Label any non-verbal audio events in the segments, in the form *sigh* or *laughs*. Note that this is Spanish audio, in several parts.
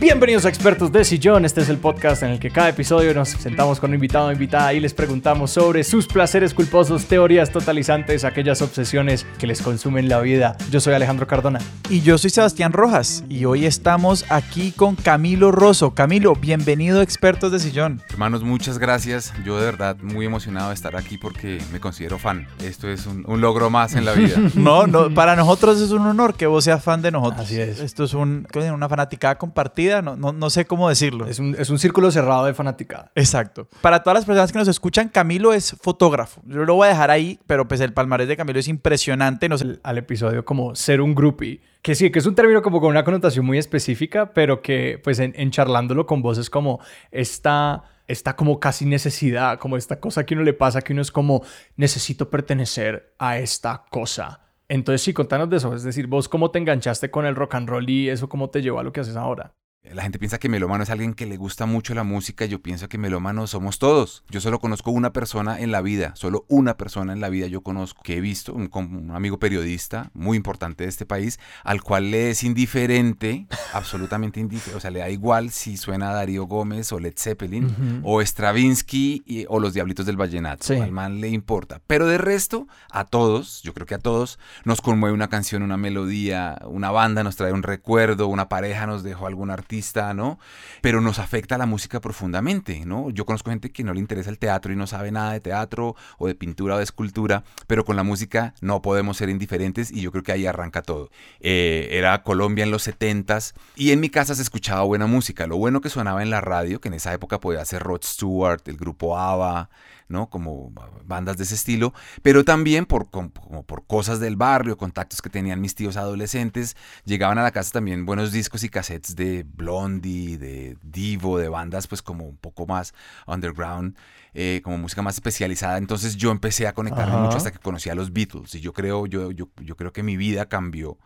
Bienvenidos a Expertos de Sillón. Este es el podcast en el que cada episodio nos sentamos con un invitado o invitada y les preguntamos sobre sus placeres culposos, teorías totalizantes, aquellas obsesiones que les consumen la vida. Yo soy Alejandro Cardona. Y yo soy Sebastián Rojas y hoy estamos aquí con Camilo Rosso. Camilo, bienvenido a Expertos de Sillón. Hermanos, muchas gracias. Yo de verdad muy emocionado de estar aquí porque me considero fan. Esto es un, un logro más en la vida. *laughs* no, no, para nosotros es un honor que vos seas fan de nosotros. Así es. Esto es un, una fanaticada compartida no, no, no sé cómo decirlo. Es un, es un círculo cerrado de fanaticada. Exacto. Para todas las personas que nos escuchan, Camilo es fotógrafo. Yo lo voy a dejar ahí, pero pues el palmarés de Camilo es impresionante. No sé. Al episodio como ser un groupie. Que sí, que es un término como con una connotación muy específica, pero que pues en, en charlándolo con vos es como esta esta como casi necesidad, como esta cosa que uno le pasa, que uno es como, necesito pertenecer a esta cosa. Entonces sí, contanos de eso, es decir, vos cómo te enganchaste con el rock and roll y eso cómo te llevó a lo que haces ahora. La gente piensa que melómano es alguien que le gusta mucho la música. Yo pienso que melómano somos todos. Yo solo conozco una persona en la vida, solo una persona en la vida yo conozco, que he visto, un, un amigo periodista muy importante de este país, al cual le es indiferente, *laughs* absolutamente indiferente. O sea, le da igual si suena Darío Gómez o Led Zeppelin uh -huh. o Stravinsky y, o los Diablitos del Vallenato. Sí. Al man le importa. Pero de resto, a todos, yo creo que a todos, nos conmueve una canción, una melodía, una banda nos trae un recuerdo, una pareja nos dejó algún artista ¿no? Pero nos afecta la música profundamente, ¿no? Yo conozco gente que no le interesa el teatro y no sabe nada de teatro o de pintura o de escultura, pero con la música no podemos ser indiferentes y yo creo que ahí arranca todo. Eh, era Colombia en los 70s y en mi casa se escuchaba buena música. Lo bueno que sonaba en la radio, que en esa época podía ser Rod Stewart, el grupo ABBA, ¿no? Como bandas de ese estilo, pero también por, como, por cosas del barrio, contactos que tenían mis tíos adolescentes, llegaban a la casa también buenos discos y cassettes de Blondie, de Divo, de bandas pues como un poco más underground, eh, como música más especializada. Entonces yo empecé a conectarme Ajá. mucho hasta que conocí a los Beatles y yo creo, yo, yo, yo creo que mi vida cambió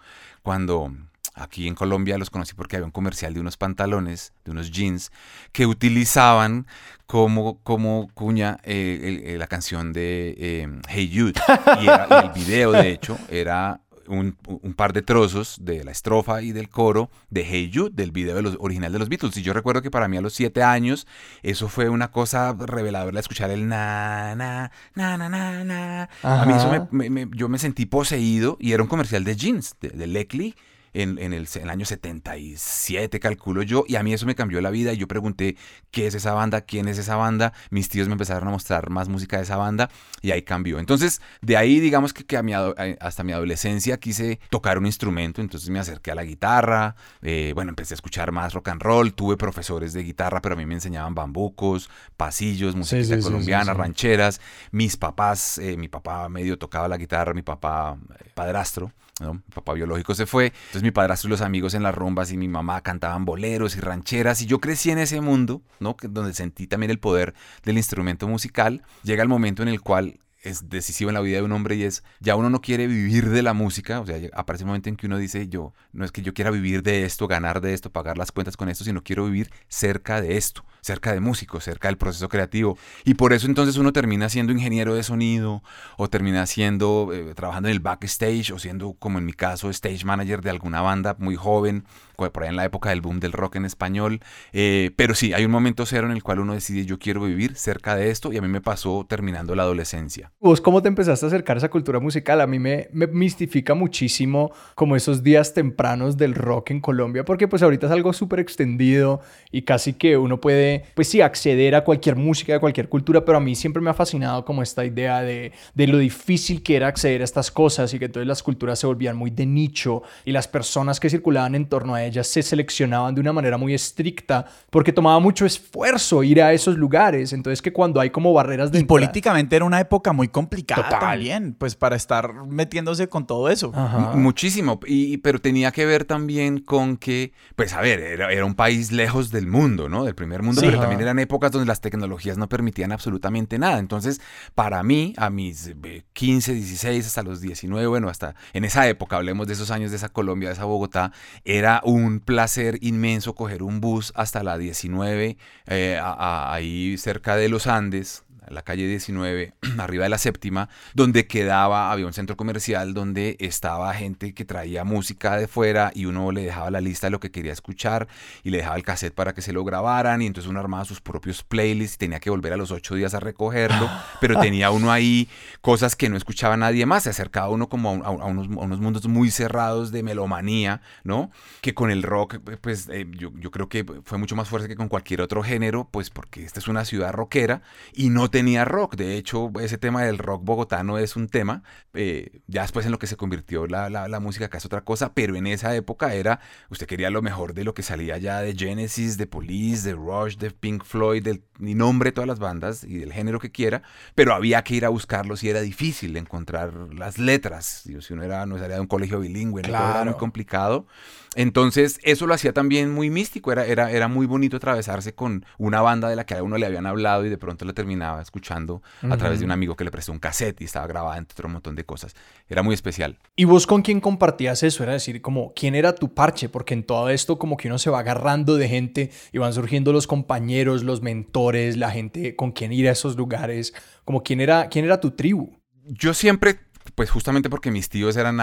cuando aquí en Colombia los conocí porque había un comercial de unos pantalones, de unos jeans, que utilizaban como, como cuña eh, el, el, la canción de eh, Hey Jude. Y, era, y, el video, de hecho, era un, un, par de trozos de la estrofa y del coro de Hey Jude, del video de los, original de los Beatles. Y yo recuerdo que para mí a los siete años eso fue una cosa reveladora, escuchar el na, na, na, na, na, na. A mí eso me, me, me, yo me sentí poseído y era un comercial de jeans, de, de Leclerc en, en, el, en, el, año 77, calculo yo, y a mí eso me cambió la vida. Y yo pregunté qué es esa banda, quién es esa banda, mis tíos me empezaron a mostrar más música de esa banda y ahí cambió. Entonces, de ahí digamos que, que a mi, hasta mi adolescencia quise tocar un instrumento, entonces me acerqué a la guitarra, eh, bueno, empecé a escuchar más rock and roll, tuve profesores de guitarra, pero a mí me enseñaban bambucos, pasillos, música sí, sí, colombiana, sí, rancheras, mis papás, eh, mi papá medio tocaba la guitarra, mi papá eh, padrastro, ¿no? Mi papá biológico se fue, entonces mi padrastro y los amigos en las rumbas y mi mamá cantaban boleros y rancheras y yo crecí en ese mundo, ¿no? Donde sentí también el poder del instrumento musical. Llega el momento en el cual es decisivo en la vida de un hombre y es, ya uno no quiere vivir de la música, o sea, aparece un momento en que uno dice, yo, no es que yo quiera vivir de esto, ganar de esto, pagar las cuentas con esto, sino quiero vivir cerca de esto, cerca de músicos, cerca del proceso creativo. Y por eso entonces uno termina siendo ingeniero de sonido, o termina siendo, eh, trabajando en el backstage, o siendo, como en mi caso, stage manager de alguna banda muy joven, por ahí en la época del boom del rock en español. Eh, pero sí, hay un momento cero en el cual uno decide, yo quiero vivir cerca de esto, y a mí me pasó terminando la adolescencia. ¿Vos cómo te empezaste a acercar a esa cultura musical? A mí me, me mistifica muchísimo como esos días tempranos del rock en Colombia, porque pues ahorita es algo súper extendido y casi que uno puede, pues sí, acceder a cualquier música de cualquier cultura, pero a mí siempre me ha fascinado como esta idea de, de lo difícil que era acceder a estas cosas y que entonces las culturas se volvían muy de nicho y las personas que circulaban en torno a ellas se seleccionaban de una manera muy estricta porque tomaba mucho esfuerzo ir a esos lugares. Entonces que cuando hay como barreras de... Y entrada, políticamente era una época muy complicada total. también, pues para estar metiéndose con todo eso. Muchísimo, y, pero tenía que ver también con que, pues a ver, era, era un país lejos del mundo, ¿no? Del primer mundo, sí, pero ajá. también eran épocas donde las tecnologías no permitían absolutamente nada. Entonces, para mí, a mis 15, 16, hasta los 19, bueno, hasta en esa época, hablemos de esos años de esa Colombia, de esa Bogotá, era un un placer inmenso coger un bus hasta la 19, eh, ahí cerca de los Andes, la calle 19, *clears throat* arriba de la séptima, donde quedaba, había un centro comercial donde estaba gente que traía música de fuera y uno le dejaba la lista de lo que quería escuchar y le dejaba el cassette para que se lo grabaran y entonces uno armaba sus propios playlists y tenía que volver a los ocho días a recogerlo, *gasps* pero tenía uno ahí cosas que no escuchaba nadie más, se acercaba uno como a, unos, unos, mundos muy cerrados de melomanía, ¿no? Que con el rock, pues eh, yo, yo creo que fue mucho más fuerte que con cualquier otro género, pues porque esta es una ciudad rockera y no tenía rock. De hecho, ese tema del rock bogotano es un tema. Eh, ya después en lo que se convirtió la, la, música acá es otra cosa, pero en esa época era, usted quería lo mejor de lo que salía ya de Genesis, de Police, de Rush, de Pink Floyd, del ni nombre de todas las bandas y del género que quiera, pero había que ir a buscarlos y era difícil encontrar las letras. Si uno era, no salía de un colegio bilingüe, era muy complicado. Entonces, eso lo hacía también muy místico, era, era, era muy bonito atravesarse con una banda de la que a uno le habían hablado y de pronto la terminaba escuchando a través de un amigo que le prestó un cassette y estaba grabada entre otro montón de cosas. Era muy especial. ¿Y vos con quién compartías eso? Era decir, como, ¿quién era tu parche? Porque en todo esto como que uno se va agarrando de gente y van surgiendo los compañeros, los mentores, la gente con quien ir a esos lugares, como quién era, quién era tu tribu. Yo siempre pues justamente porque mis tíos eran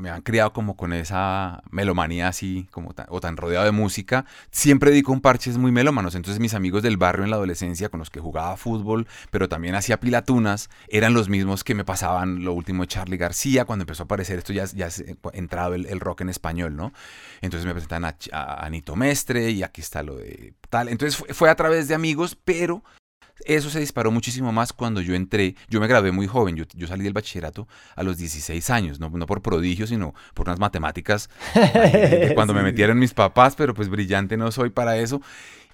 me han criado como con esa melomanía así, como o tan rodeado de música, siempre di con parches muy melómanos. Entonces mis amigos del barrio en la adolescencia con los que jugaba fútbol, pero también hacía pilatunas, eran los mismos que me pasaban lo último de Charlie García, cuando empezó a aparecer esto ya, ya entrado el, rock en español, ¿no? Entonces me presentan a, Anito Mestre y aquí está lo de tal. Entonces fue a través de amigos, pero eso se disparó muchísimo más cuando yo entré. Yo me gradué muy joven, yo, yo salí del bachillerato a los 16 años, no, no por prodigio, sino por unas matemáticas. cuando me *laughs* metieron mis papás, pero pues brillante no soy para eso.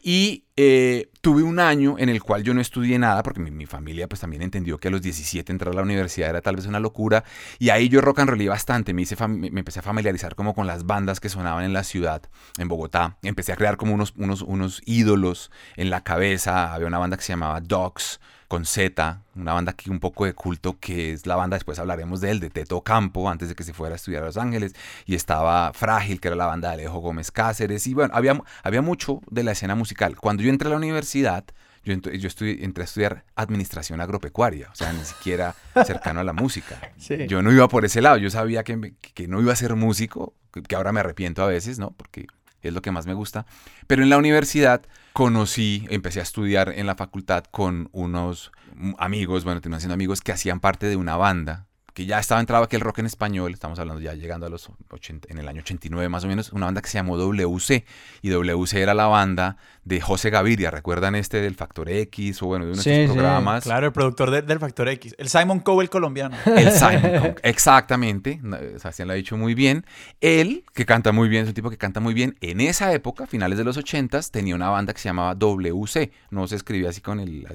Y eh, tuve un año en el cual yo no estudié nada, porque mi, familia pues también entendió que a los 17 entrar a la universidad era tal vez una locura. Y ahí yo rock and rollé bastante, me, hice me, empecé a familiarizar como con las bandas que sonaban en la ciudad, en Bogotá. Empecé a crear como unos, unos, unos ídolos en la cabeza. Había una banda que se llamaba Dogs, con Z, una banda aquí un poco de culto, que es la banda, después hablaremos de él, de Teto Campo, antes de que se fuera a estudiar a Los Ángeles, y estaba Frágil, que era la banda de Alejo Gómez Cáceres, y bueno, había, había mucho de la escena musical. Cuando yo entré a la universidad, yo, yo entré a estudiar administración agropecuaria, o sea, ni siquiera cercano a la música. *laughs* Yo no iba por ese lado, yo sabía que, que no iba a ser músico, que ahora me arrepiento a veces, ¿no? Porque es lo que más me gusta. Pero en la universidad conocí, empecé a estudiar en la facultad con unos amigos, bueno, terminé siendo amigos que hacían parte de una banda que ya estaba entrado aquí el rock en español, estamos hablando ya llegando a los 80, en el año 89 más o menos, una banda que se llamó WC, y WC era la banda de José Gaviria, ¿recuerdan este del Factor X o bueno, de unos programas? claro, el productor del Factor X, el Simon Cowell colombiano. *laughs* El Simon *laughs* Cowell, exactamente, Sebastián lo ha dicho muy bien. Él, que canta muy bien, es un tipo que canta muy bien, en esa época, finales de los 80 tenía una banda que se llamaba WC, no se escribía así con el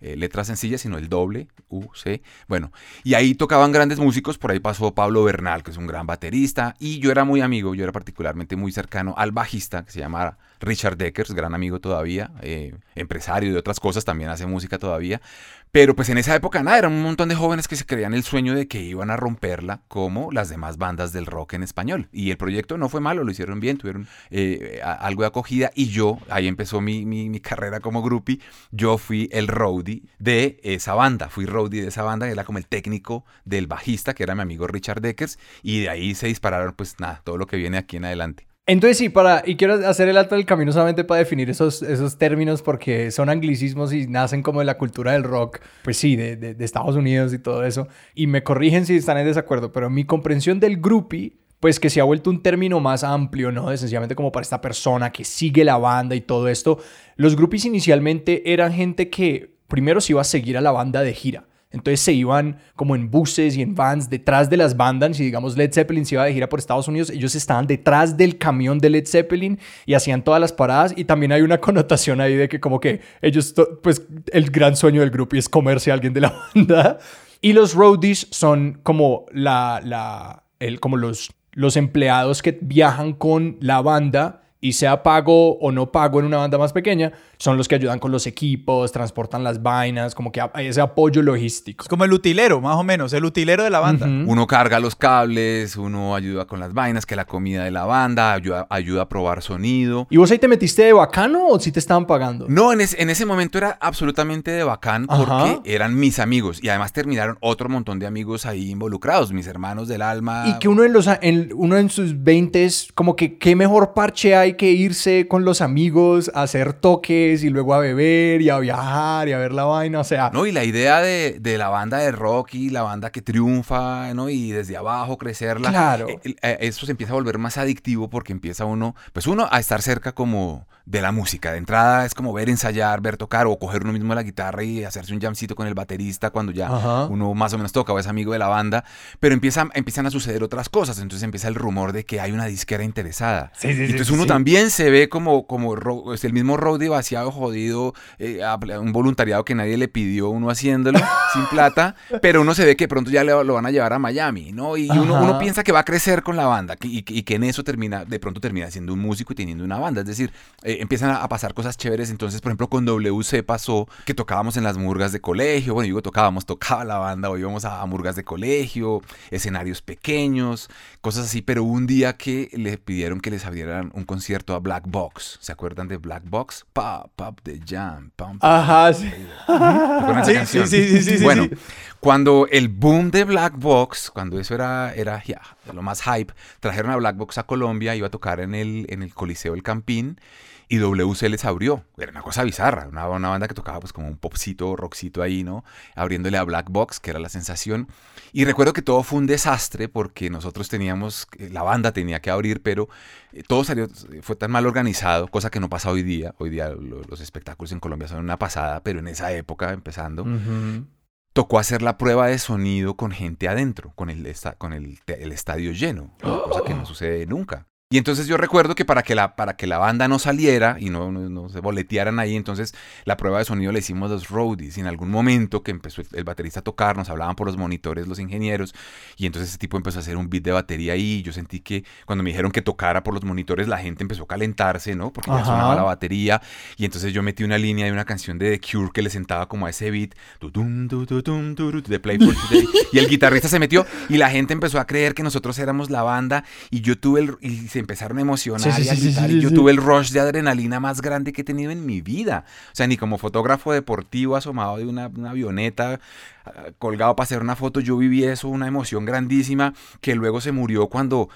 eh, letras sencillas, sino el doble, U, C. Bueno, y ahí tocaban grandes músicos, por ahí pasó Pablo Bernal, que es un gran baterista, y yo era muy amigo, yo era particularmente muy cercano al bajista, que se llama Richard Deckers, gran amigo todavía, eh, empresario de otras cosas, también hace música todavía, pero pues en esa época nada, eran un montón de jóvenes que se creían el sueño de que iban a romperla como las demás bandas del rock en español. Y el proyecto no fue malo, lo hicieron bien, tuvieron eh, algo de acogida y yo, ahí empezó mi, mi, carrera como groupie, yo fui el roadie de esa banda, fui roadie de esa banda, era como el técnico del bajista, que era mi amigo Richard Deckers, y de ahí se dispararon pues nada, todo lo que viene aquí en adelante. Entonces sí, para, y quiero hacer el alto del camino solamente para definir esos, esos términos porque son anglicismos y nacen como de la cultura del rock, pues sí, de, de, Estados Unidos y todo eso. Y me corrigen si están en desacuerdo, pero mi comprensión del groupie, pues que se ha vuelto un término más amplio, ¿no? De sencillamente como para esta persona que sigue la banda y todo esto. Los groupies inicialmente eran gente que primero se iba a seguir a la banda de gira. Entonces se iban como en buses y en vans detrás de las bandas. Y digamos Led Zeppelin se iba de gira por Estados Unidos, ellos estaban detrás del camión de Led Zeppelin y hacían todas las paradas. Y también hay una *laughs* connotación ahí de que como que ellos, pues el gran sueño del grupo es comerse a alguien de la *laughs* banda. Y los roadies son como la, la, el, como los, los empleados que viajan con la banda y sea pago o no pago en una banda más pequeña, son los que ayudan con los equipos, transportan las vainas, como que hay ese apoyo logístico. Es como el utilero, más o menos, el utilero de la banda. Uno carga los cables, uno ayuda con las vainas, que la comida de la banda, ayuda, ayuda a probar sonido. ¿Y vos ahí te metiste de bacano o si te estaban pagando? No, en, ese- en ese momento era absolutamente de bacán porque Ajá. eran mis amigos y además terminaron otro montón de amigos ahí involucrados, mis hermanos del alma. Y que uno en, los, en, uno en sus 20 como que qué mejor parche hay que irse con los amigos a hacer y luego a beber y a viajar y a ver la vaina. O sea, No, y la idea de, de la banda de rock y la banda que triunfa, ¿no? Y desde abajo crecerla. Claro. eh, eh, eso se empieza a volver más adictivo porque empieza uno, pues uno a estar cerca como de la música. De entrada es como ver ensayar, ver tocar o coger uno mismo la guitarra y hacerse un jamcito con el baterista cuando ya Ajá. uno más o menos toca o es amigo de la banda. Pero empiezan, empiezan a suceder otras cosas. Entonces empieza el rumor de que hay una disquera interesada. Sí, sí, Entonces sí, uno también se ve como, como ro- es el mismo roadie vaciado, jodido, eh, un voluntariado que nadie le pidió, uno haciéndolo *laughs* sin plata, pero uno se ve que pronto ya le- lo van a llevar a Miami, ¿no? Y uno, piensa que va a crecer con la banda y, que- y que en eso termina, de pronto termina siendo un músico y teniendo una banda. Es decir, eh, empiezan a, pasar cosas chéveres. Entonces, por ejemplo, con WC pasó que tocábamos en las murgas de colegio. Bueno, digo tocábamos, tocaba la banda, o íbamos a murgas de colegio, escenarios pequeños, cosas así. Pero un día que le pidieron que les abrieran un concierto a Black Box. ¿Se acuerdan de Black Box? Pop, pop, the jam. pam. Ajá, sí. ¿Recuerdan esa *laughs* Sí, sí, sí, sí, sí, Bueno, sí. cuando el boom de Black Box, cuando eso era, era ya, lo más hype, trajeron a Black Box a Colombia, iba a tocar en el, en el Coliseo El Campín y WC les abrió. Era una cosa bizarra, una, una banda que tocaba pues como un popcito, rockcito ahí, ¿no? Abriéndole a Black Box, que era la sensación. Y recuerdo que todo fue un desastre porque nosotros teníamos, eh, la banda tenía que abrir, pero eh, todo salió, fue tan mal organizado, cosa que no pasa hoy día. Hoy día lo- los espectáculos en Colombia son una pasada, pero en esa época, empezando, tocó hacer la prueba de sonido con gente adentro, con el, esta- con el estadio lleno, cosa que no *gasps* sucede nunca. Y entonces yo recuerdo que para que la, para que la banda no saliera y no, no, no se boletearan ahí, entonces la prueba de sonido le hicimos los roadies. Y en algún momento que empezó el, el baterista a tocar, nos hablaban por los monitores los ingenieros. Y entonces ese tipo empezó a hacer un beat de batería ahí. Y yo sentí que cuando me dijeron que tocara por los monitores, la gente empezó a calentarse, ¿no? Porque ya Ajá. sonaba la batería. Y entonces yo metí una línea de una canción de The Cure que le sentaba como a ese beat. de Play for Today. Y el guitarrista se metió y la gente empezó a creer que nosotros éramos la banda. Y yo tuve el. Y empezaron a emocionar Sí, y a sí, gritar, sí, yo tuve el rush de adrenalina más grande que he tenido en mi vida. O sea, ni como fotógrafo deportivo asomado de una, una avioneta colgado para hacer una foto, yo viví eso, una emoción grandísima que luego se murió cuando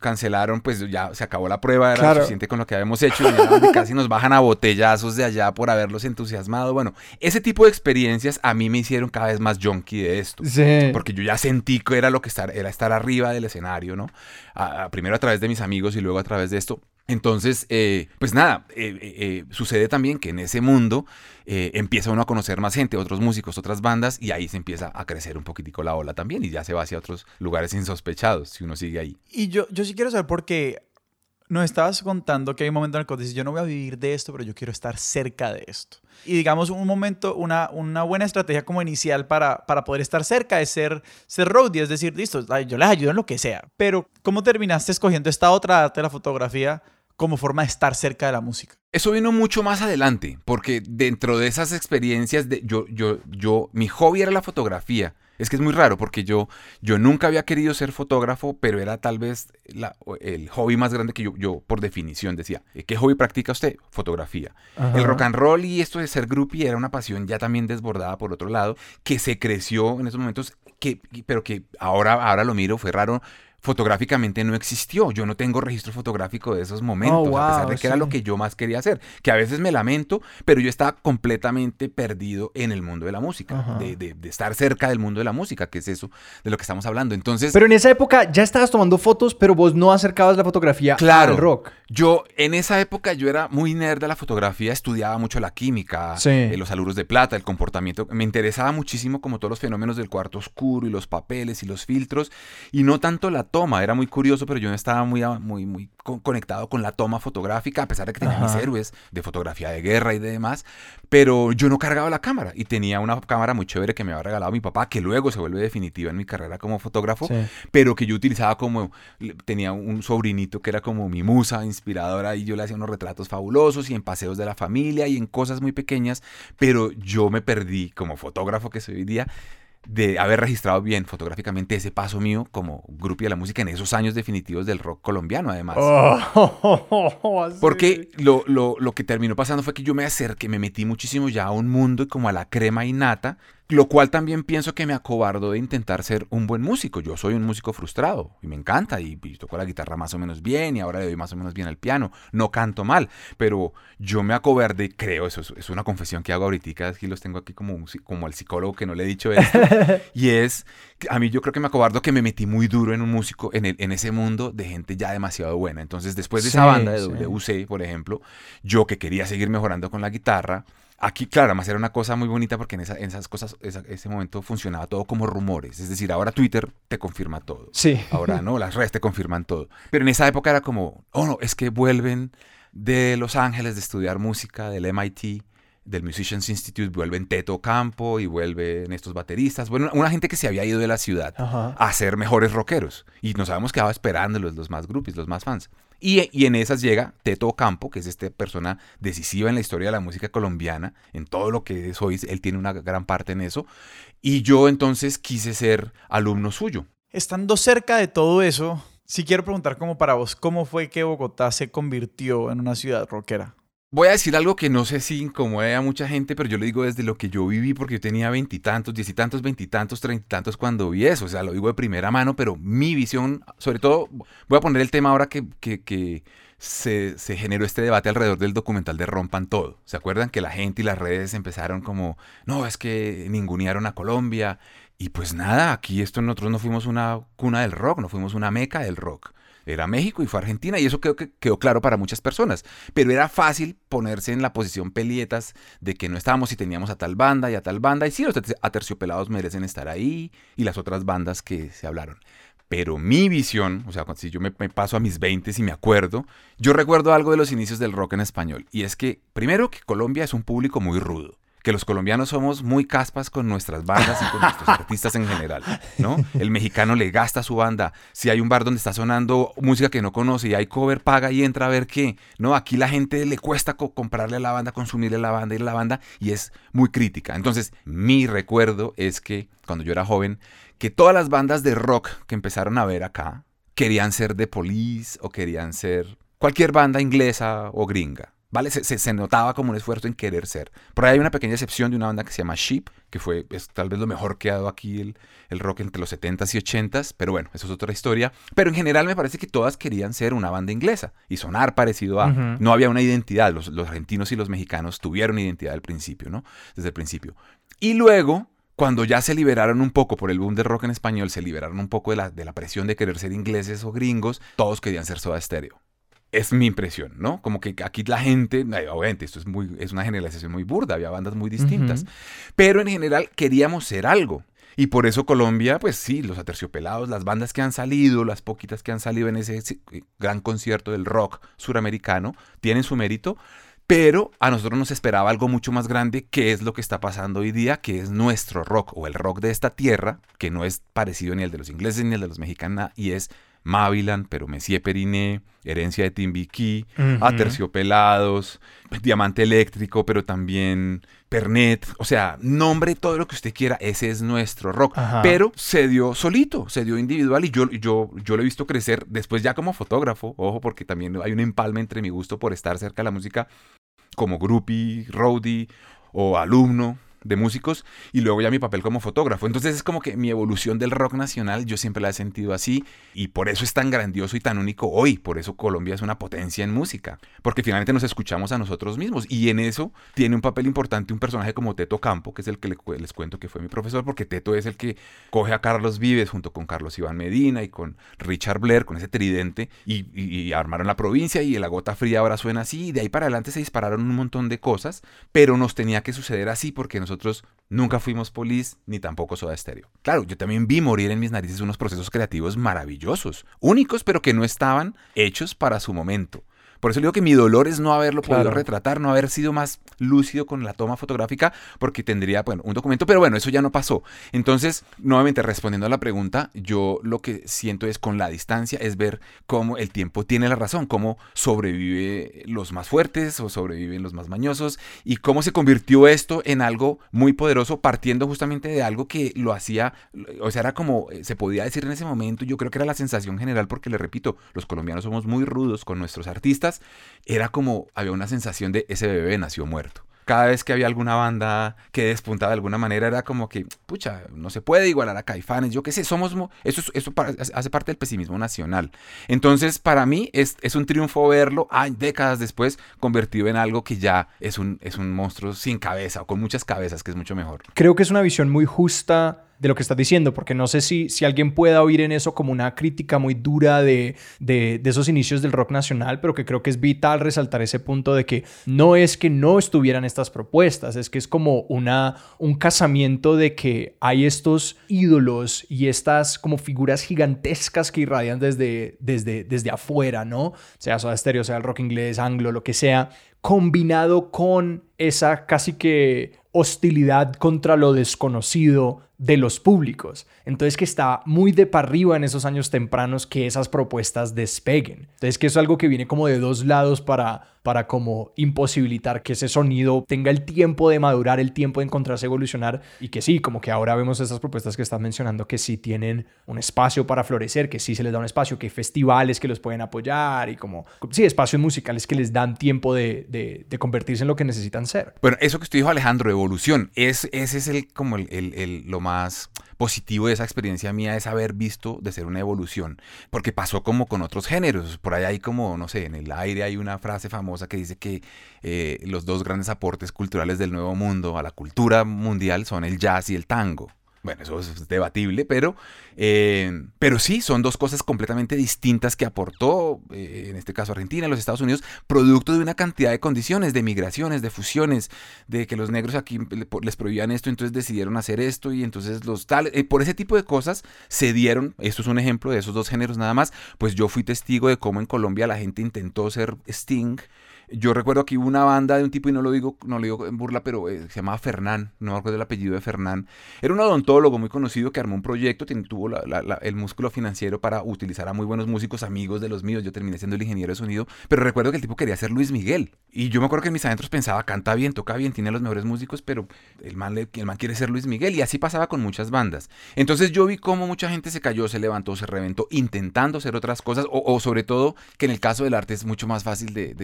cancelaron, pues ya se acabó la prueba, era Claro. suficiente con lo que habíamos hecho y casi nos bajan a botellazos de allá por haberlos entusiasmado. Bueno, ese tipo de experiencias a mí me hicieron cada vez más junkie de esto. Sí. Porque yo ya sentí que era lo que estar, era estar arriba del escenario, ¿no? A- a- primero a través de mis amigos y luego a través de esto. Entonces, eh, pues nada, eh, eh, sucede también que en ese mundo empieza uno a conocer más gente, otros músicos, otras bandas, y ahí se empieza a crecer un poquitico la ola también, y ya se va hacia otros lugares insospechados si uno sigue ahí. Y yo, yo sí quiero saber por qué nos estabas contando que hay un momento en el que dices, yo no voy a vivir de esto, pero yo quiero estar cerca de esto. Y digamos, un momento, una, una buena estrategia como inicial para, para poder estar cerca es ser, ser roadie, es decir, listo, yo les ayudo en lo que sea. Pero, ¿cómo terminaste escogiendo esta otra arte de la fotografía como forma de estar cerca de la música? Eso vino mucho más adelante, porque dentro de esas experiencias, de, yo, yo, yo, mi hobby era la fotografía. Es que es muy raro porque yo, yo nunca había querido ser fotógrafo, pero era tal vez la- el hobby más grande que yo, yo por definición decía. ¿Qué hobby practica usted? Fotografía. Ajá. El rock and roll y esto de ser groupie era una pasión ya también desbordada por otro lado, que se creció en esos momentos, que, pero que ahora, ahora lo miro, fue raro. Fotográficamente no existió. Yo no tengo registro fotográfico de esos momentos, Oh, a pesar wow, de que era sí. lo que yo más quería hacer. Que a veces me lamento, pero yo estaba completamente perdido en el mundo de la música, de, de- de estar cerca del mundo de la música, que es eso de lo que estamos hablando. Entonces, Pero en esa época ya estabas tomando fotos, pero vos no acercabas la fotografía Claro. al rock. Yo, en esa época, yo era muy nerd de la fotografía, estudiaba mucho la química, Sí. eh, los aluros de plata, el comportamiento. Me interesaba muchísimo como todos los fenómenos del cuarto oscuro y los papeles y los filtros, y no tanto la toma. Toma, era muy curioso, pero yo no estaba muy, muy, muy conectado con la toma fotográfica, a pesar de que tenía mis héroes de fotografía de guerra y de demás, pero yo no cargaba la cámara y tenía una cámara muy chévere que me había regalado mi papá, que luego se vuelve definitiva en mi carrera como fotógrafo, pero que yo utilizaba como, tenía un sobrinito que era como mi musa inspiradora y yo le hacía unos retratos fabulosos y en paseos de la familia y en cosas muy pequeñas, pero yo me perdí como fotógrafo que soy hoy día de haber registrado bien fotográficamente ese paso mío como grupo de la música en esos años definitivos del rock colombiano, además. Oh, *laughs* Porque lo, lo, lo, que terminó pasando fue que yo me acerqué, me metí muchísimo ya a un mundo como a la crema innata lo cual también pienso que me acobardo de intentar ser un buen músico. Yo soy un músico frustrado y me encanta y, toco la guitarra más o menos bien y ahora le doy más o menos bien al piano. No canto mal, pero yo me acobardé, creo, eso es, una confesión que hago ahorita, aquí los tengo aquí como, como el psicólogo que no le he dicho esto. *laughs* y es, a mí yo creo que me acobardo que me metí muy duro en un músico, en, el, en ese mundo de gente ya demasiado buena. Entonces después de esa banda de WC, por ejemplo, yo que quería seguir mejorando con la guitarra, Aquí, claro, además era una cosa muy bonita porque en, esas cosas, ese momento funcionaba todo como rumores. Es decir, ahora Twitter te confirma todo. Sí. Ahora, ¿no? Las redes te confirman todo. Pero en esa época era como, oh, no, es que vuelven de Los Ángeles de estudiar música, del MIT, del Musicians Institute, vuelven Teto Campo y vuelven estos bateristas. Bueno, una gente que se había ido de la ciudad a ser mejores rockeros. Y nos habíamos quedado esperándolos, los más groupies, los más fans. Y, en esas llega Teto Campo, que es esta persona decisiva en la historia de la música colombiana, en todo lo que es hoy, él tiene una gran parte en eso. Y yo entonces quise ser alumno suyo. Estando cerca de todo eso, sí quiero preguntar como para vos, ¿cómo fue que Bogotá se convirtió en una ciudad rockera? Voy a decir algo que no sé si incomode a mucha gente, pero yo lo digo desde lo que yo viví, porque yo tenía veintitantos, diez y tantos, veintitantos, treinta y tantos cuando vi eso. O sea, lo digo de primera mano, pero mi visión, sobre todo, voy a poner el tema ahora que, se, se, generó este debate alrededor del documental de Rompan Todo. ¿Se acuerdan que la gente y las redes empezaron como, no, es que ningunearon a Colombia? Y pues nada, aquí esto nosotros no fuimos una cuna del rock, no fuimos una meca del rock era México y fue Argentina y eso creo que quedó claro para muchas personas. Pero era fácil ponerse en la posición pelietas de que no estábamos y teníamos a tal banda y a tal banda y sí, los aterciopelados merecen estar ahí y las otras bandas que se hablaron. Pero mi visión, o sea, si yo me, paso a mis 20 y me acuerdo, yo recuerdo algo de los inicios del rock en español. Y es que, primero, que Colombia es un público muy rudo que los colombianos somos muy caspas con nuestras bandas y con nuestros *laughs* artistas en general, ¿no? El mexicano le gasta su banda. Si hay un bar donde está sonando música que no conoce y hay cover, paga y entra a ver qué, ¿no? Aquí la gente le cuesta comprarle a la banda, consumirle a la banda, ir a la banda y es muy crítica. Entonces, mi recuerdo es que cuando yo era joven, que todas las bandas de rock que empezaron a ver acá querían ser de Police o querían ser cualquier banda inglesa o gringa. ¿Vale? Se, notaba como un esfuerzo en querer ser. Por ahí hay una pequeña excepción de una banda que se llama Sheep, que fue tal vez lo mejor que ha dado aquí el, el, rock entre los 70s y 80s, pero bueno, eso es otra historia. Pero en general me parece que todas querían ser una banda inglesa y sonar parecido a... No había una identidad, los, los argentinos y los mexicanos tuvieron identidad al principio, ¿no? Desde el principio. Y luego cuando ya se liberaron un poco por el boom del rock en español, se liberaron un poco de la, de la presión de querer ser ingleses o gringos, todos querían ser Soda Stereo es mi impresión, ¿no? Como que aquí la gente, obviamente, esto es, muy, es una generalización muy burda, había bandas muy distintas, pero en general queríamos ser algo. Y por eso Colombia, pues sí, los aterciopelados, las bandas que han salido, las poquitas que han salido en ese eh, gran concierto del rock suramericano, tienen su mérito, pero a nosotros nos esperaba algo mucho más grande, que es lo que está pasando hoy día, que es nuestro rock o el rock de esta tierra, que no es parecido ni al de los ingleses ni al de los mexicanos, y es Mavilan, pero Messier Periné, Herencia de Timbiquí, Aterciopelados, Diamante Eléctrico, pero también Pernet, o sea, nombre todo lo que usted quiera, ese es nuestro rock, pero se dio solito, se dio individual y yo, yo, yo lo he visto crecer después ya como fotógrafo, ojo, porque también hay un empalme entre mi gusto por estar cerca de la música como groupie, roadie o alumno, de músicos y luego ya mi papel como fotógrafo. Entonces es como que mi evolución del rock nacional yo siempre la he sentido así y por eso es tan grandioso y tan único hoy. Por eso Colombia es una potencia en música, porque finalmente nos escuchamos a nosotros mismos y en eso tiene un papel importante un personaje como Teto Campo, que es el que les cuento que fue mi profesor, porque Teto es el que coge a Carlos Vives junto con Carlos Iván Medina y con Richard Blair, con ese tridente y, armaron la provincia y la gota fría ahora suena así y de ahí para adelante se dispararon un montón de cosas, pero nos tenía que suceder así porque nosotros nosotros nunca fuimos Police ni tampoco Soda Stereo. Claro, yo también vi morir en mis narices unos procesos creativos maravillosos, únicos pero que no estaban hechos para su momento. Por eso digo que mi dolor es no haberlo podido retratar, no haber sido más lúcido con la toma fotográfica, porque tendría, bueno, un documento, pero bueno, eso ya no pasó. Entonces, nuevamente respondiendo a la pregunta, yo lo que siento es con la distancia, es ver cómo el tiempo tiene la razón, cómo sobrevive los más fuertes o sobreviven los más mañosos, y cómo se convirtió esto en algo muy poderoso, partiendo justamente de algo que lo hacía, o sea, era como se podía decir en ese momento, yo creo que era la sensación general, porque le repito, los colombianos somos muy rudos con nuestros artistas, era como, había una sensación de ese bebé nació muerto. Cada vez que había alguna banda que despuntaba de alguna manera, era como que, pucha, no se puede igualar a Caifanes, yo qué sé, somos, eso, eso hace parte del pesimismo nacional. Entonces, para mí es, es un triunfo verlo, hay décadas después, convertido en algo que ya es un, es un monstruo sin cabeza o con muchas cabezas, que es mucho mejor. Creo que es una visión muy justa de lo que estás diciendo, porque no sé si, si alguien pueda oír en eso como una crítica muy dura de, de, esos inicios del rock nacional, pero que creo que es vital resaltar ese punto de que no es que no estuvieran estas propuestas, es que es como una, un casamiento de que hay estos ídolos y estas como figuras gigantescas que irradian desde, desde, desde afuera, ¿no? Sea Soda Stereo, sea el rock inglés, anglo, lo que sea, combinado con esa casi que hostilidad contra lo desconocido de los públicos. Entonces que está muy de para arriba en esos años tempranos que esas propuestas despeguen. Entonces que es algo que viene como de dos lados para, para como imposibilitar que ese sonido tenga el tiempo de madurar, el tiempo de encontrarse, evolucionar y que sí, como que ahora vemos esas propuestas que están mencionando que sí tienen un espacio para florecer, que sí se les da un espacio, que hay festivales que los pueden apoyar y como, sí, espacios musicales que les dan tiempo de, de, convertirse en lo que necesitan ser. Bueno, eso que usted dijo Alejandro, evolución, es, ese es el, como el, el, lo más positivo de esa experiencia mía es haber visto de ser una evolución, porque pasó como con otros géneros, por ahí hay como, no sé, en el aire hay una frase famosa que dice que eh, los dos grandes aportes culturales del Nuevo Mundo a la cultura mundial son el jazz y el tango. Bueno, eso es debatible, pero, eh, pero sí, son dos cosas completamente distintas que aportó, eh, en este caso Argentina, los Estados Unidos, producto de una cantidad de condiciones, de migraciones, de fusiones, de que los negros aquí les prohibían esto, entonces decidieron hacer esto y entonces los tal, eh, por ese tipo de cosas se dieron, esto es un ejemplo de esos dos géneros nada más, pues yo fui testigo de cómo en Colombia la gente intentó ser Sting, yo recuerdo hubo una banda de un tipo, y no lo digo, no lo digo en burla, pero eh, se llamaba Fernán, no me acuerdo el apellido de Fernán. Era un odontólogo muy conocido que armó un proyecto, tuvo el músculo financiero para utilizar a muy buenos músicos, amigos de los míos. Yo terminé siendo el ingeniero de sonido, pero recuerdo que el tipo quería ser Luis Miguel. Y yo me acuerdo que en mis adentros pensaba, canta bien, toca bien, tiene los mejores músicos, pero el man, el man quiere ser Luis Miguel. Y así pasaba con muchas bandas. Entonces yo vi cómo mucha gente se cayó, se levantó, se reventó, intentando hacer otras cosas, o, sobre todo que en el caso del arte es mucho más fácil de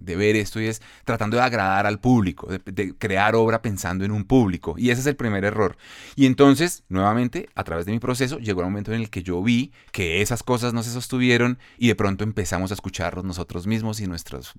ver esto y es tratando de agradar al público, de, crear obra pensando en un público. Y ese es el primer error. Y entonces, nuevamente, a través de mi proceso, llegó un momento en el que yo vi que esas cosas no se sostuvieron y de pronto empezamos a escucharnos nosotros mismos y nuestras,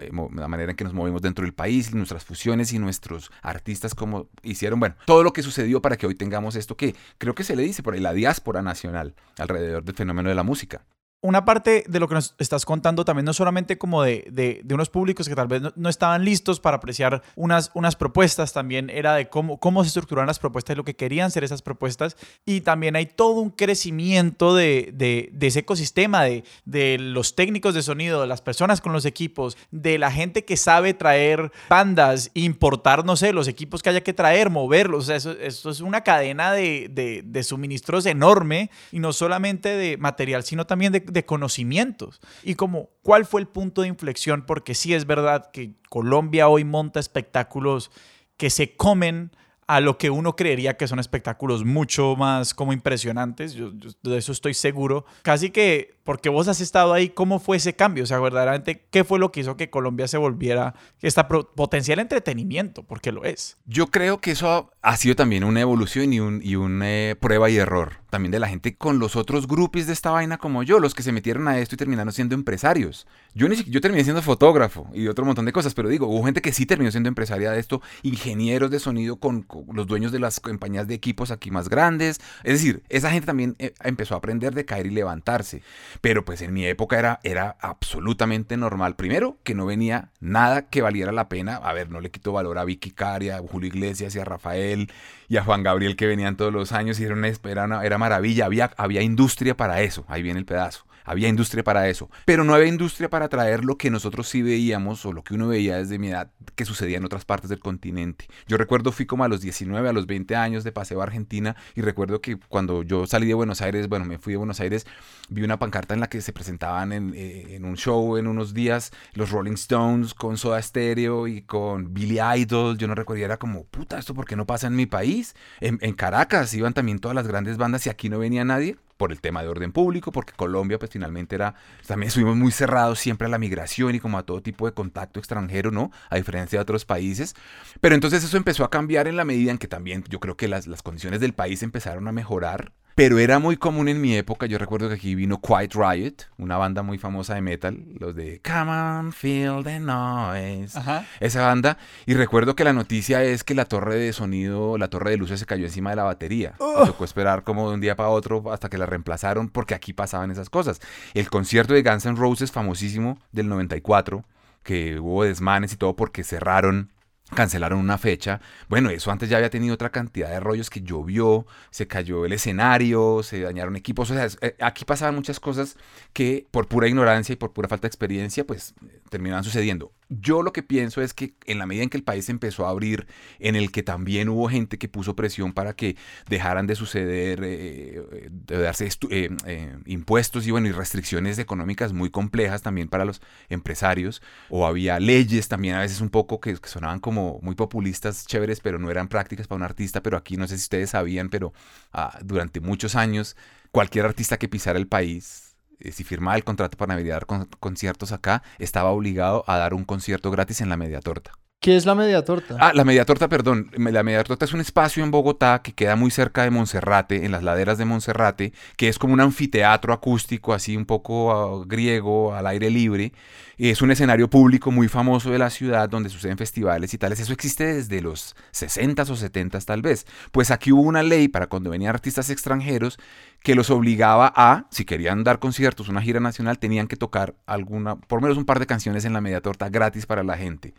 eh, la manera en que nos movimos dentro del país, y nuestras fusiones y nuestros artistas como hicieron, bueno, todo lo que sucedió para que hoy tengamos esto que creo que se le dice por ahí, la diáspora nacional alrededor del fenómeno de la música una parte de lo que nos estás contando también no solamente como de, de, unos públicos que tal vez no, estaban listos para apreciar unas, unas propuestas, también era de cómo, cómo se estructuran las propuestas y lo que querían ser esas propuestas. Y también hay todo un crecimiento de, de ese ecosistema, de, de los técnicos de sonido, de las personas con los equipos, de la gente que sabe traer bandas, importar, no sé, los equipos que haya que traer, moverlos. O sea, eso, eso es una cadena de, de suministros enorme y no solamente de material, sino también de de conocimientos. Y como, ¿cuál fue el punto de inflexión? Porque sí es verdad que Colombia hoy monta espectáculos que se comen a lo que uno creería que son espectáculos mucho más como impresionantes. Yo, de eso estoy seguro. Casi que porque vos has estado ahí, ¿cómo fue ese cambio? O sea, verdaderamente, ¿qué fue lo que hizo que Colombia se volviera esta potencial entretenimiento? Porque lo es. Yo creo que eso ha sido también una evolución y, un, y una eh, prueba y error también de la gente con los otros grupos de esta vaina como yo, los que se metieron a esto y terminaron siendo empresarios. Yo, ni yo terminé siendo fotógrafo y otro montón de cosas, pero digo, hubo gente que sí terminó siendo empresaria de esto, ingenieros de sonido con, los dueños de las compañías de equipos aquí más grandes. Es decir, esa gente también eh, empezó a aprender de caer y levantarse. Pero pues en mi época era, era absolutamente normal. Primero, que no venía nada que valiera la pena. A ver, no le quito valor a Vicky Caria, a Julio Iglesias y a Rafael y a Juan Gabriel que venían todos los años y era, una, era, era maravilla. Había, había industria para eso. Ahí viene el pedazo. Había industria para eso. Pero no había industria para traer lo que nosotros sí veíamos o lo que uno veía desde mi edad que sucedía en otras partes del continente. Yo recuerdo fui como a los 19, a los 20 años de paseo a Argentina y recuerdo que cuando yo salí de Buenos Aires, bueno, me fui de Buenos Aires, vi una pancarta en la que se presentaban en, eh, un show en unos días los Rolling Stones con Soda Stereo y con Billy Idol. Yo no recuerdo, era como, puta, ¿esto por qué no pasa en mi país? En, en Caracas iban también todas las grandes bandas y aquí no venía nadie por el tema de orden público, porque Colombia pues finalmente era, también estuvimos muy cerrados siempre a la migración y como a todo tipo de contacto extranjero, ¿no? A diferencia de otros países. Pero entonces eso empezó a cambiar en la medida en que también yo creo que las, las condiciones del país empezaron a mejorar pero era muy común en mi época. Yo recuerdo que aquí vino Quiet Riot, una banda muy famosa de metal, los de Come on, feel the noise. Esa banda. Y recuerdo que la noticia es que la torre de sonido, la torre de luces se cayó encima de la batería. Tocó esperar como de un día para otro hasta que la reemplazaron porque aquí pasaban esas cosas. El concierto de Guns N' Roses, famosísimo, del 94, que hubo desmanes y todo porque cerraron cancelaron una fecha. Bueno, eso antes ya había tenido otra cantidad de rollos que llovió, se cayó el escenario, se dañaron equipos. O sea, eh, aquí pasaban muchas cosas que por pura ignorancia y por pura falta de experiencia, pues terminaban sucediendo. Yo lo que pienso es que en la medida en que el país empezó a abrir, en el que también hubo gente que puso presión para que dejaran de suceder, eh, de darse eh, impuestos y bueno, y restricciones económicas muy complejas también para los empresarios, o había leyes también a veces un poco que sonaban como muy populistas, chéveres, pero no eran prácticas para un artista. Pero aquí no sé si ustedes sabían, pero ah, durante muchos años, cualquier artista que pisara el país, eh, si firmaba el contrato para dar conciertos acá, estaba obligado a dar un concierto gratis en la media torta. ¿Qué es la media torta? Ah, la media torta, perdón. La media torta es un espacio en Bogotá que queda muy cerca de Monserrate, en las laderas de Monserrate, que es como un anfiteatro acústico, así un poco ah, griego, al aire libre. Es un escenario público muy famoso de la ciudad donde suceden festivales y tales. Eso existe desde los 60s o 70s tal vez. Pues aquí hubo una ley para cuando venían artistas extranjeros que los obligaba a, si querían dar conciertos, una gira nacional, tenían que tocar alguna, por lo menos un par de canciones en la media torta gratis para la gente.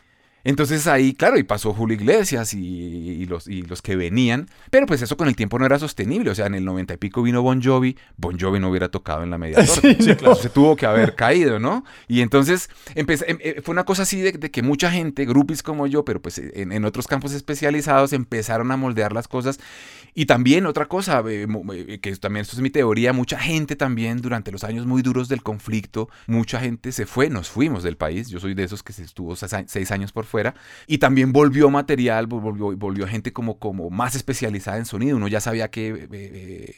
Entonces ahí, claro, y pasó Julio Iglesias y, los, y los que venían, pero pues eso con el tiempo no era sostenible, o sea, en el 90 y pico vino Bon Jovi, Bon Jovi no hubiera tocado en la media *laughs* torta, se tuvo que haber caído, ¿no? Y entonces em, eh, fue una cosa así de, que mucha gente, grupis como yo, pero pues en, en, otros campos especializados empezaron a moldear las cosas. Y también otra cosa, eh, eh, que también esto es mi teoría, mucha gente también durante los años muy duros del conflicto, mucha gente se fue, nos fuimos del país, yo soy de esos que se estuvo seis años por fuera, y también volvió material, volvió, volvió gente como, como más especializada en sonido, uno ya sabía que, eh,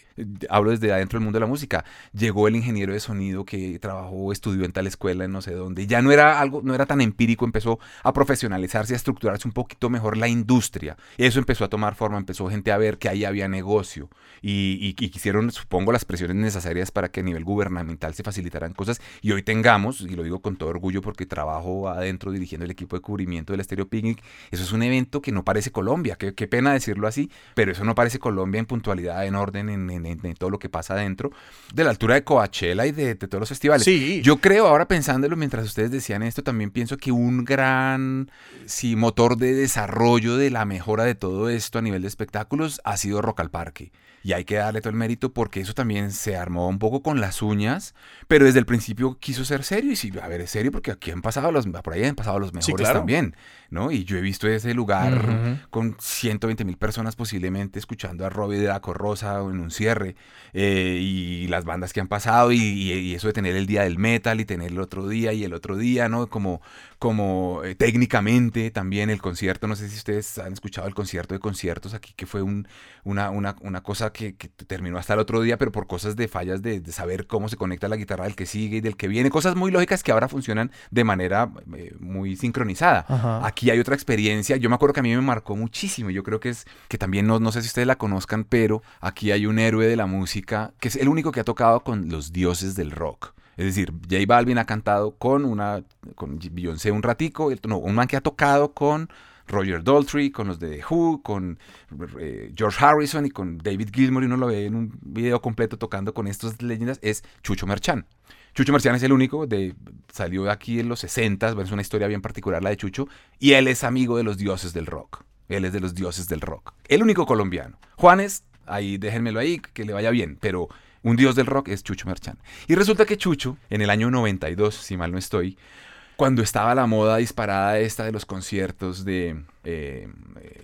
hablo desde adentro del mundo de la música, llegó el ingeniero de sonido que trabajó, estudió en tal escuela, en no sé dónde, ya no era algo, no era tan empírico, empezó a profesionalizarse, a estructurarse un poquito mejor la industria, eso empezó a tomar forma, empezó gente a ver que ahí había negocio. Y, quisieron, supongo, las presiones necesarias para que a nivel gubernamental se facilitaran cosas. Y hoy tengamos, y lo digo con todo orgullo porque trabajo adentro dirigiendo el equipo de cubrimiento del Estéreo Picnic, eso es un evento que no parece Colombia, qué, pena decirlo así, pero eso no parece Colombia en puntualidad, en orden, en, todo lo que pasa adentro, de la altura de Coachella y de, todos los festivales. Sí. Yo creo, ahora pensándolo mientras ustedes decían esto, también pienso que un gran sí, motor de desarrollo de la mejora de todo esto a nivel de espectáculos ha sido Rock al Parque. Y hay que darle todo el mérito porque eso también se armó un poco con las uñas, pero desde el principio quiso ser serio. Y sí, a ver, es serio porque aquí han pasado los, por ahí han pasado los mejores también, ¿no? Y yo he visto ese lugar con 120 mil personas posiblemente escuchando a Robbie de la Corrosa en un cierre eh, y las bandas que han pasado y, y, eso de tener el día del metal y tener el otro día y el otro día, ¿no? Como, como eh, técnicamente también el concierto, no sé si ustedes han escuchado el concierto de conciertos aquí, que fue un, una, una, una, cosa que, terminó hasta el otro día, pero por cosas de fallas de, saber cómo se conecta la guitarra del que sigue y del que viene, cosas muy lógicas que ahora funcionan de manera eh, muy sincronizada. Aquí hay otra experiencia, yo me acuerdo que a mí me marcó muchísimo, yo creo que es, que también no, no sé si ustedes la conozcan, pero aquí hay un héroe de la música que es el único que ha tocado con los dioses del rock. Es decir, J Balvin ha cantado con una con Beyoncé un ratico, no, un man que ha tocado con Roger Daltrey, con los de Who, con eh, George Harrison y con David Gilmour, y uno lo ve en un video completo tocando con estas leyendas, es Chucho Merchán. Chucho Merchán es el único, de, salió aquí en los 60, es una historia bien particular la de Chucho, y él es amigo de los dioses del rock. Él es de los dioses del rock. El único colombiano. Juanes, ahí déjenmelo ahí, que le vaya bien, pero un dios del rock es Chucho Merchán. Y resulta que Chucho, en el año 92, si mal no estoy, cuando estaba la moda disparada esta de los conciertos de eh,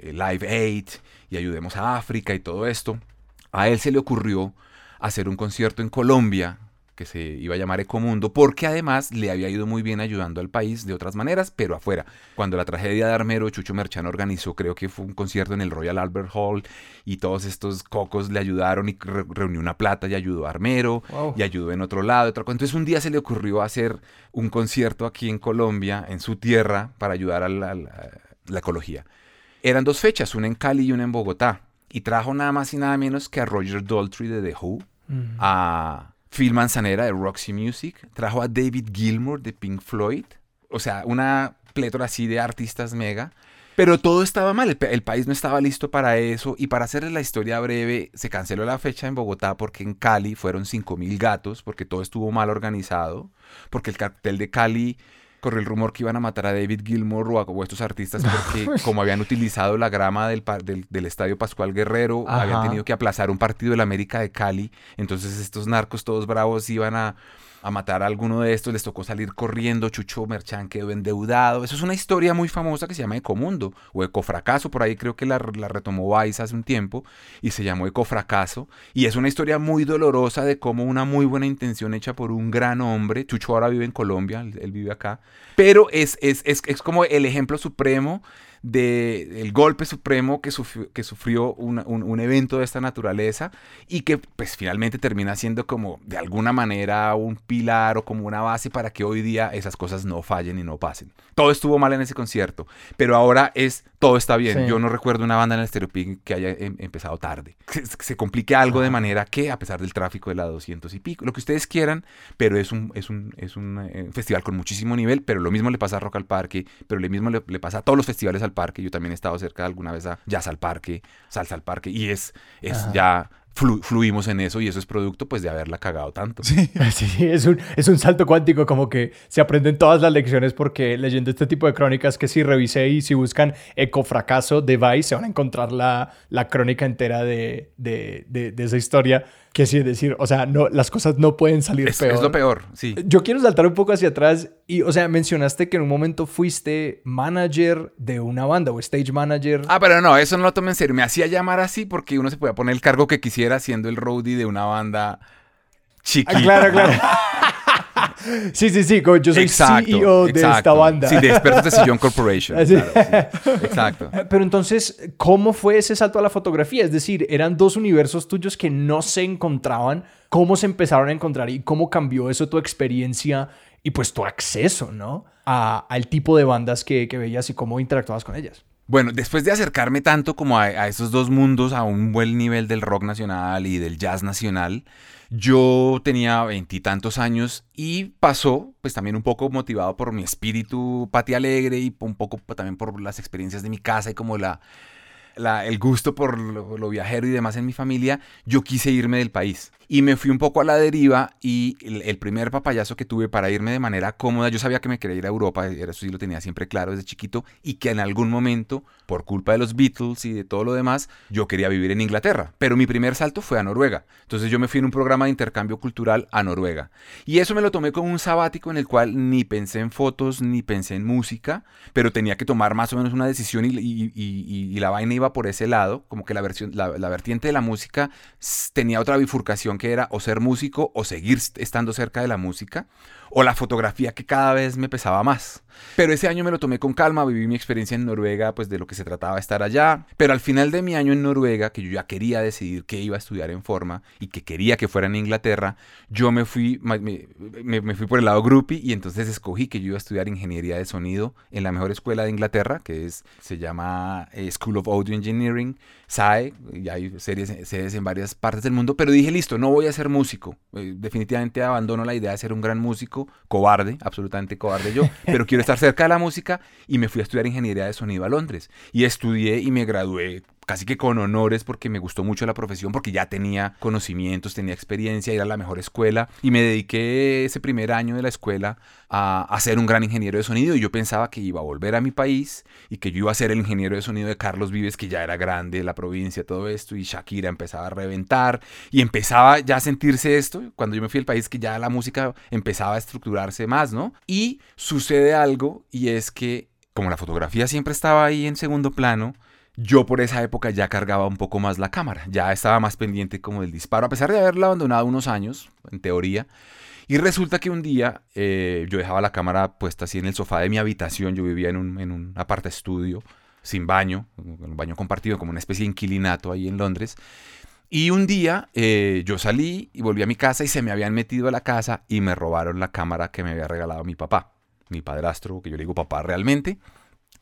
Live Aid y Ayudemos a África y todo esto, a él se le ocurrió hacer un concierto en Colombia que se iba a llamar Ecomundo, porque además le había ido muy bien ayudando al país de otras maneras, pero afuera. Cuando la tragedia de Armero, Chucho Merchan organizó, creo que fue un concierto en el Royal Albert Hall, y todos estos cocos le ayudaron y reunió una plata y ayudó a Armero, y ayudó en otro lado. Otro... Entonces un día se le ocurrió hacer un concierto aquí en Colombia, en su tierra, para ayudar a la, la ecología. Eran dos fechas, una en Cali y una en Bogotá. Y trajo nada más y nada menos que a Roger Daltrey de The Who, mm. a Phil Manzanera de Roxy Music, trajo a David Gilmour de Pink Floyd, o sea, una plétora así de artistas mega. Pero todo estaba mal, el, país no estaba listo para eso y para hacerles la historia breve, se canceló la fecha en Bogotá porque en Cali fueron 5.000 gatos, porque todo estuvo mal organizado, porque el cartel de Cali corrió el rumor que iban a matar a David Gilmour o a, estos artistas *laughs* porque como habían utilizado la grama del, del, Estadio Pascual Guerrero, habían tenido que aplazar un partido del América de Cali, entonces estos narcos todos bravos iban a a matar a alguno de estos, les tocó salir corriendo, Chucho Merchán quedó endeudado. Eso es una historia muy famosa que se llama Ecomundo o Ecofracaso, por ahí creo que la, la retomó Vice hace un tiempo y se llamó Ecofracaso. Y es una historia muy dolorosa de cómo una muy buena intención hecha por un gran hombre, Chucho ahora vive en Colombia, él, vive acá, pero es, es, es, es como el ejemplo supremo del golpe supremo que sufrió, que sufrió un, evento de esta naturaleza y que pues finalmente termina siendo como de alguna manera un pilar o como una base para que hoy día esas cosas no fallen y no pasen. Todo estuvo mal en ese concierto, pero ahora es todo está bien. Yo no recuerdo una banda en el Estereoping que haya em, empezado tarde. Se, se complique algo de manera que a pesar del tráfico de la 200 y pico, lo que ustedes quieran, pero es un, es un, es un eh, festival con muchísimo nivel, pero lo mismo le pasa a Rock al Parque, pero lo mismo le, le pasa a todos los festivales al parque. Yo también he estado cerca alguna vez a Jazz al Parque, Salsa al Parque, y es, es ya fluimos en eso y eso es producto pues de haberla cagado tanto. Sí, *laughs* sí es, un, es un salto cuántico, como que se aprenden todas las lecciones porque leyendo este tipo de crónicas que si revisé y si buscan ecofracaso de Vice se van a encontrar la, la crónica entera de, de, de, de esa historia que sí, es decir, o sea, no, las cosas no pueden salir peor. Es lo peor, sí. Yo quiero saltar un poco hacia atrás y, o sea, mencionaste que en un momento fuiste manager de una banda o stage manager. Ah, pero no, eso no lo tomé en serio. Me hacía llamar así porque uno se podía poner el cargo que quisiera siendo el roadie de una banda chiquita. Ah, claro, claro. *laughs* *laughs* Sí, sí, sí, yo soy CEO de esta banda. Sí, de expertos de Sillón Corporation. *laughs* Exacto. Pero entonces, ¿cómo fue ese salto a la fotografía? Es decir, eran dos universos tuyos que no se encontraban. ¿Cómo se empezaron a encontrar y cómo cambió eso tu experiencia y pues tu acceso, ¿no? al tipo de bandas que, que veías y cómo interactuabas con ellas. Bueno, después de acercarme tanto como a, esos dos mundos, a un buen nivel del rock nacional y del jazz nacional, yo tenía veintitantos años y pasó, pues también un poco motivado por mi espíritu pati alegre y un poco también por las experiencias de mi casa y como la, el gusto por lo, viajero y demás en mi familia, yo quise irme del país. Y me fui un poco a la deriva y el, primer papayazo que tuve para irme de manera cómoda, yo sabía que me quería ir a Europa, eso sí lo tenía siempre claro desde chiquito, y que en algún momento, por culpa de los Beatles y de todo lo demás, yo quería vivir en Inglaterra. Pero mi primer salto fue a Noruega. Entonces yo me fui en un programa de intercambio cultural a Noruega. Y eso me lo tomé como un sabático en el cual ni pensé en fotos, ni pensé en música, pero tenía que tomar más o menos una decisión y, la vaina iba por ese lado, como que la, versión, la vertiente de la música tenía otra bifurcación que era o ser músico o seguir estando cerca de la música o la fotografía que cada vez me pesaba más. Pero ese año me lo tomé con calma, viví mi experiencia en Noruega, pues de lo que se trataba estar allá. Pero al final de mi año en Noruega, que yo ya quería decidir qué iba a estudiar en forma y que quería que fuera en Inglaterra, yo me fui, me, fui por el lado groupie y entonces escogí que yo iba a estudiar ingeniería de sonido en la mejor escuela de Inglaterra, que es, se llama eh, School of Audio Engineering, SAE, y hay series, sedes en varias partes del mundo, pero dije, listo, no voy a ser músico. Eh, definitivamente abandono la idea de ser un gran músico músico, cobarde, absolutamente cobarde yo, *laughs* pero quiero estar cerca de la música y me fui a estudiar ingeniería de sonido a Londres. Y estudié y me gradué casi que con honores porque me gustó mucho la profesión, porque ya tenía conocimientos, tenía experiencia, era la mejor escuela. Y me dediqué ese primer año de la escuela a, a, ser un gran ingeniero de sonido. Y yo pensaba que iba a volver a mi país y que yo iba a ser el ingeniero de sonido de Carlos Vives, que ya era grande, la provincia, todo esto, y Shakira empezaba a reventar y empezaba ya a sentirse esto, cuando yo me fui al país, que ya la música empezaba a estructurarse más, ¿no? Y sucede algo y es que como la fotografía siempre estaba ahí en segundo plano, yo por esa época ya cargaba un poco más la cámara, ya estaba más pendiente como del disparo, a pesar de haberla abandonado unos años, en teoría. Y resulta que un día eh, yo dejaba la cámara puesta así en el sofá de mi habitación, yo vivía en un, en un aparte estudio, sin baño, un baño compartido, como una especie de inquilinato ahí en Londres. Y un día eh, yo salí y volví a mi casa y se me habían metido a la casa y me robaron la cámara que me había regalado mi papá, mi padrastro, que yo le digo papá realmente.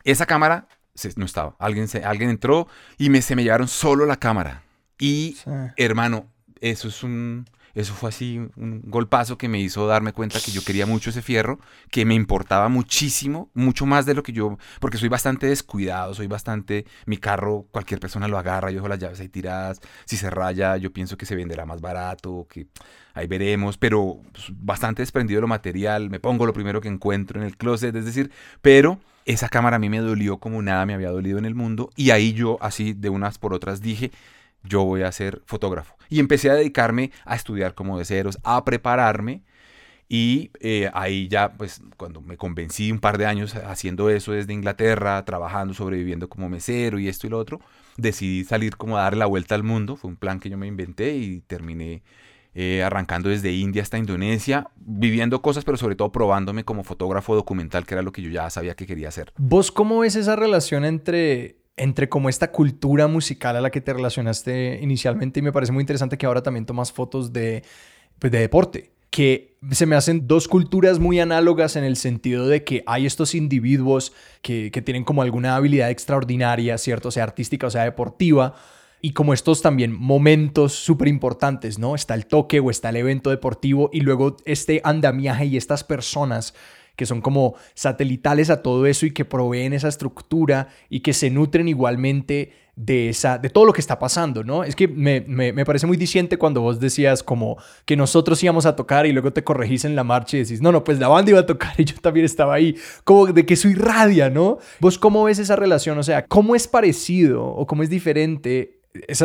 Esa cámara no estaba. Alguien, se, alguien entró y me, se me llevaron solo la cámara. Y, sí. hermano, eso es un... Eso fue así un golpazo que me hizo darme cuenta que yo quería mucho ese fierro, que me importaba muchísimo, mucho más de lo que yo, porque soy bastante descuidado, soy bastante, mi carro cualquier persona lo agarra, yo dejo las llaves ahí tiradas, si se raya yo pienso que se venderá más barato, que ahí veremos, pero pues, bastante desprendido de lo material, me pongo lo primero que encuentro en el closet, es decir, pero esa cámara a mí me dolió como nada me había dolido en el mundo y ahí yo así de unas por otras dije, yo voy a ser fotógrafo. Y empecé a dedicarme a estudiar como de a prepararme. Y eh, ahí ya, pues, cuando me convencí un par de años haciendo eso desde Inglaterra, trabajando, sobreviviendo como mesero y esto y lo otro, decidí salir como a darle la vuelta al mundo. Fue un plan que yo me inventé y terminé eh, arrancando desde India hasta Indonesia, viviendo cosas, pero sobre todo probándome como fotógrafo documental, que era lo que yo ya sabía que quería hacer. ¿Vos cómo ves esa relación entre entre como esta cultura musical a la que te relacionaste inicialmente y me parece muy interesante que ahora también tomas fotos de, pues, de deporte, que se me hacen dos culturas muy análogas en el sentido de que hay estos individuos que, que tienen como alguna habilidad extraordinaria, ¿cierto? Sea, artística o sea, deportiva, y como estos también momentos súper importantes, ¿no? Está el toque o está el evento deportivo y luego este andamiaje y estas personas que son como satelitales a todo eso y que proveen esa estructura y que se nutren igualmente de, esa, de todo lo que está pasando, ¿no? Es que me, me, parece muy diciente cuando vos decías como que nosotros íbamos a tocar y luego te corregís en la marcha y decís, no, no, pues la banda iba a tocar y yo también estaba ahí, como de que soy radia, ¿no? ¿Vos cómo ves esa relación? O sea, ¿cómo es parecido o cómo es diferente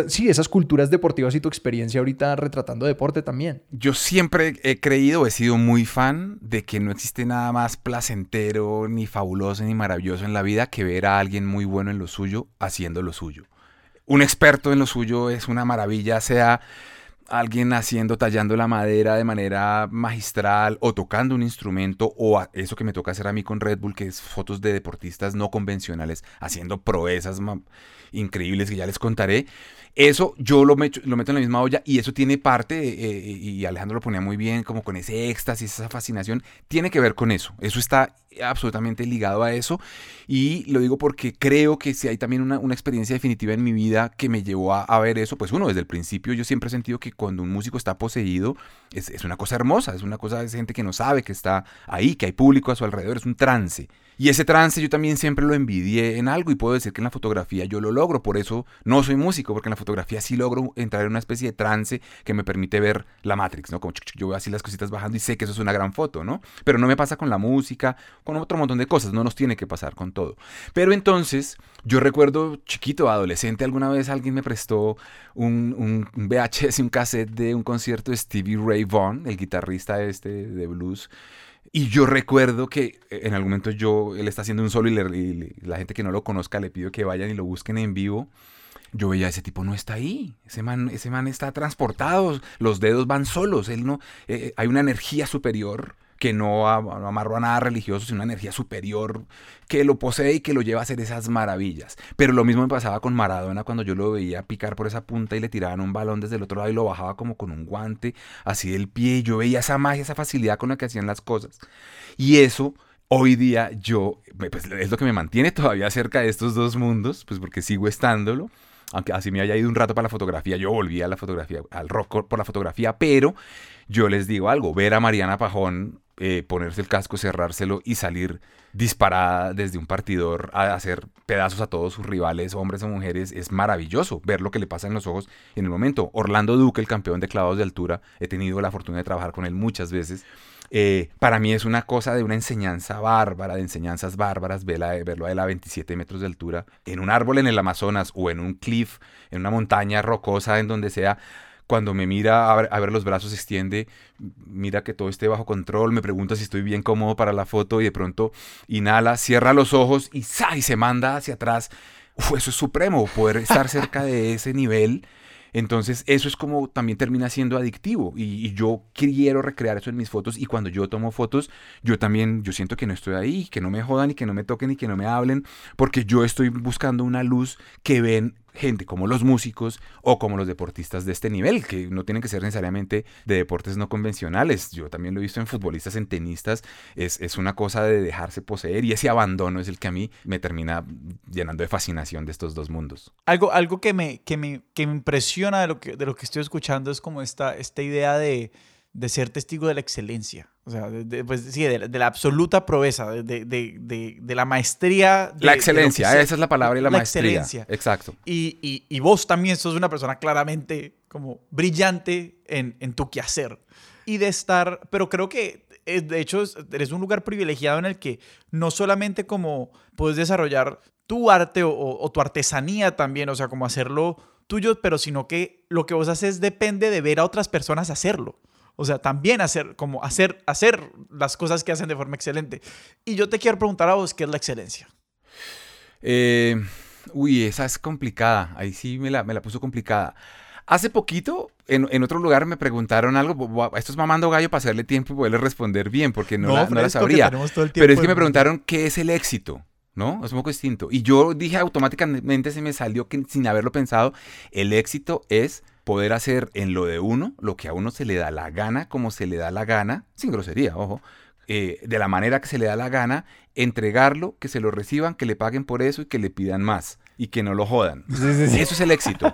sí, esas culturas deportivas y tu experiencia ahorita retratando deporte también. Yo siempre he creído, he sido muy fan de que no existe nada más placentero, ni fabuloso, ni maravilloso en la vida que ver a alguien muy bueno en lo suyo haciendo lo suyo. Un experto en lo suyo es una maravilla, sea alguien haciendo, tallando la madera de manera magistral o tocando un instrumento o eso que me toca hacer a mí con Red Bull, que es fotos de deportistas no convencionales haciendo proezas increíbles que ya les contaré. Eso yo lo meto, en la misma olla y eso tiene parte, eh, y Alejandro lo ponía muy bien, como con ese éxtasis, esa fascinación, tiene que ver con eso. Eso está absolutamente ligado a eso y lo digo porque creo que si hay también una, experiencia definitiva en mi vida que me llevó a, a, ver eso, pues uno, desde el principio yo siempre he sentido que cuando un músico está poseído es, es una cosa hermosa, es una cosa de gente que no sabe que está ahí, que hay público a su alrededor, es un trance. Y ese trance yo también siempre lo envidié en algo y puedo decir que en la fotografía yo lo logro, por eso no soy músico, porque en la fotografía sí logro entrar en una especie de trance que me permite ver la Matrix, ¿no? Como yo veo así las cositas bajando y sé que eso es una gran foto, ¿no? Pero no me pasa con la música, con otro montón de cosas, no nos tiene que pasar con todo. Pero entonces, yo recuerdo chiquito, adolescente, alguna vez alguien me prestó un, un VHS, un cassette de un concierto de Stevie Ray Vaughan, el guitarrista este de blues, y yo recuerdo que eh, en algún momento yo, él está haciendo un solo y, la gente que no lo conozca le pido que vayan y lo busquen en vivo. Yo veía, ese tipo no está ahí, ese man, ese man está transportado, los dedos van solos, él no, eh, eh, hay una energía superior que no, amarro a nada religioso, sino una energía superior que lo posee y que lo lleva a hacer esas maravillas. Pero lo mismo me pasaba con Maradona cuando yo lo veía picar por esa punta y le tiraban un balón desde el otro lado y lo bajaba como con un guante, así del pie. Yo veía esa magia, esa facilidad con la que hacían las cosas. Y eso hoy día yo, pues es lo que me mantiene todavía cerca de estos dos mundos, pues porque sigo estándolo. Aunque así me haya ido un rato para la fotografía, yo volví a la fotografía, al rock por la fotografía, pero yo les digo algo, ver a Mariana Pajón eh, ponerse el casco, cerrárselo y salir disparada desde un partidor a hacer pedazos a todos sus rivales, hombres o mujeres, es maravilloso ver lo que le pasa en los ojos en el momento. Orlando Duque, el campeón de clavados de altura, he tenido la fortuna de trabajar con él muchas veces. Eh, para mí es una cosa de una enseñanza bárbara, de enseñanzas bárbaras, verlo a él a 27 metros de altura, en un árbol en el Amazonas o en un cliff, en una montaña rocosa, en donde sea cuando me mira a ver, los brazos extiende, mira que todo esté bajo control, me pregunta si estoy bien cómodo para la foto y de pronto inhala, cierra los ojos y, y se manda hacia atrás. eso es supremo, poder estar cerca de ese nivel entonces eso es como también termina siendo adictivo y, yo quiero recrear eso en mis fotos y cuando yo tomo fotos yo también yo siento que no estoy ahí, que no me jodan y que no me toquen y que no me hablen porque yo estoy buscando una luz que ven gente como los músicos o como los deportistas de este nivel, que no tienen que ser necesariamente de deportes no convencionales. Yo también lo he visto en futbolistas, en tenistas. Es, es una cosa de dejarse poseer y ese abandono es el que a mí me termina llenando de fascinación de estos dos mundos. Algo, algo que, me, que, me, que me impresiona de lo que, de lo que estoy escuchando es como esta, esta idea de de ser testigo de la excelencia. O sea, de, pues, sí, de, la absoluta proeza, de, la maestría. la excelencia, esa es la palabra y la, maestría. Excelencia. Exacto. Y, y, vos también sos una persona claramente como brillante en, en tu quehacer. Y de estar, pero creo que eh, de hecho eres un lugar privilegiado en el que no solamente como puedes desarrollar tu arte o, o tu artesanía también, o sea, como hacerlo tuyo, pero sino que lo que vos haces depende de ver a otras personas hacerlo. O sea, también hacer, como hacer, hacer las cosas que hacen de forma excelente. Y yo te quiero preguntar a vos, ¿qué es la excelencia? Eh, uy, esa es complicada. Ahí sí me la, me la puso complicada. Hace poquito, en, en, otro lugar me preguntaron algo. Esto es mamando gallo para hacerle tiempo y poderle responder bien, porque no, la, no la, sabría. Pero es que me preguntaron qué es el éxito. ¿no? Es un poco distinto. Y yo dije automáticamente, se me salió que sin haberlo pensado, el éxito es poder hacer en lo de uno lo que a uno se le da la gana, como se le da la gana, sin grosería, ojo, eh, de la manera que se le da la gana, entregarlo, que se lo reciban, que le paguen por eso y que le pidan más y que no lo jodan. Eso es el éxito,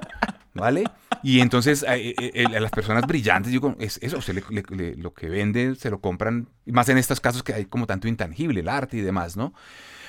¿vale? Y entonces eh, eh, a las personas brillantes, digo, es eso, lo que venden se lo compran, más en estos casos que hay como tanto intangible, el arte y demás, ¿no?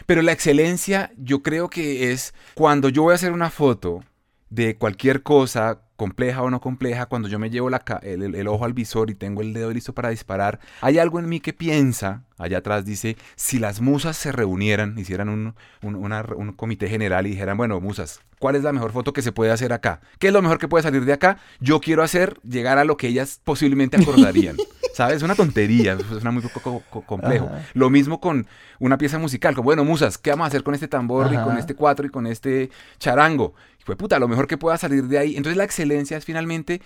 Pero la excelencia yo creo que es cuando yo voy a hacer una foto de cualquier cosa, compleja o no compleja, cuando yo me llevo el, ojo al visor y tengo el dedo listo para disparar, hay algo en mí que piensa, allá atrás dice, si las musas se reunieran, hicieran un, un, comité general y dijeran, bueno, musas, ¿cuál es la mejor foto que se puede hacer acá? ¿Qué es lo mejor que puede salir de acá? Yo quiero hacer llegar a lo que ellas posiblemente acordarían. *laughs* ¿Sabes? Es una tontería, suena muy poco complejo. Lo mismo con una pieza musical, como, bueno, musas, ¿qué vamos a hacer con este tambor y con este cuatro y con este charango? Fue puta, lo mejor que pueda salir de ahí. Entonces la excelencia es finalmente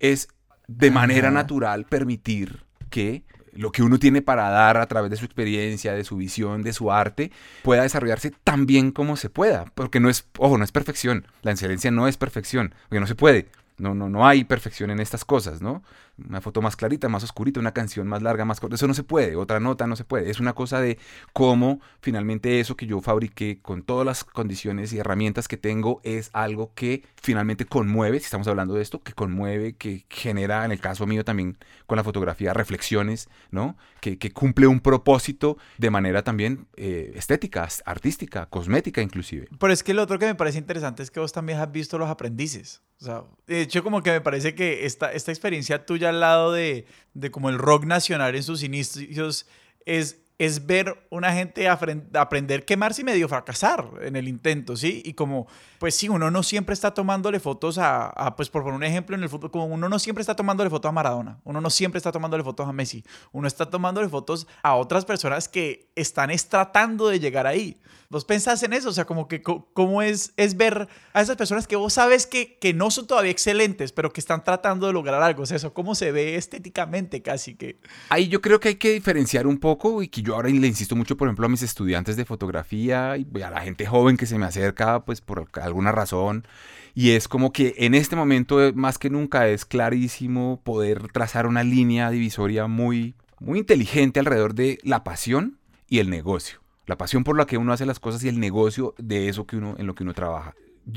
es de manera natural permitir que lo que uno tiene para dar a través de su experiencia, de su visión, de su arte, pueda desarrollarse tan bien como se pueda. Porque no es, ojo, no es perfección. La excelencia no es perfección, porque no se puede. No, no, no hay perfección en estas cosas, ¿no? Una foto más clarita, más oscurita, una canción más larga, más corta. Eso no se puede, otra nota no se puede. Es una cosa de cómo finalmente eso que yo fabriqué con todas las condiciones y herramientas que tengo es algo que finalmente conmueve, si estamos hablando de esto, que conmueve, que genera, en el caso mío también con la fotografía, reflexiones, ¿no? Que, cumple un propósito de manera también eh, estética, artística, cosmética inclusive. Pero es que lo otro que me parece interesante es que vos también has visto los aprendices. O sea, de hecho como que me parece que esta, esta experiencia tuya al lado de, de como el rock nacional en sus inicios es es ver una gente aprender a quemarse y medio fracasar en el intento, ¿sí? Y como, pues sí, uno no siempre está tomándole fotos a, pues por poner un ejemplo en el fútbol, como uno no siempre está tomándole fotos a Maradona, uno no siempre está tomándole fotos a Messi, uno está tomándole fotos a otras personas que están tratando de llegar ahí. ¿Vos pensás en eso? O sea, como que cómo es, es ver a esas personas que vos sabes que, que no son todavía excelentes, pero que están tratando de lograr algo. O sea, eso cómo se ve estéticamente casi que... Ahí yo creo que hay que diferenciar un poco y que yo ahora le insisto mucho, por ejemplo, a mis estudiantes de fotografía y a la gente joven que se me acerca, pues por alguna razón. Y es como que en este momento, eh, más que nunca, es clarísimo poder trazar una línea divisoria muy, muy inteligente alrededor de la pasión y el negocio. La pasión por la que uno hace las cosas y el negocio de eso que uno, en lo que uno trabaja.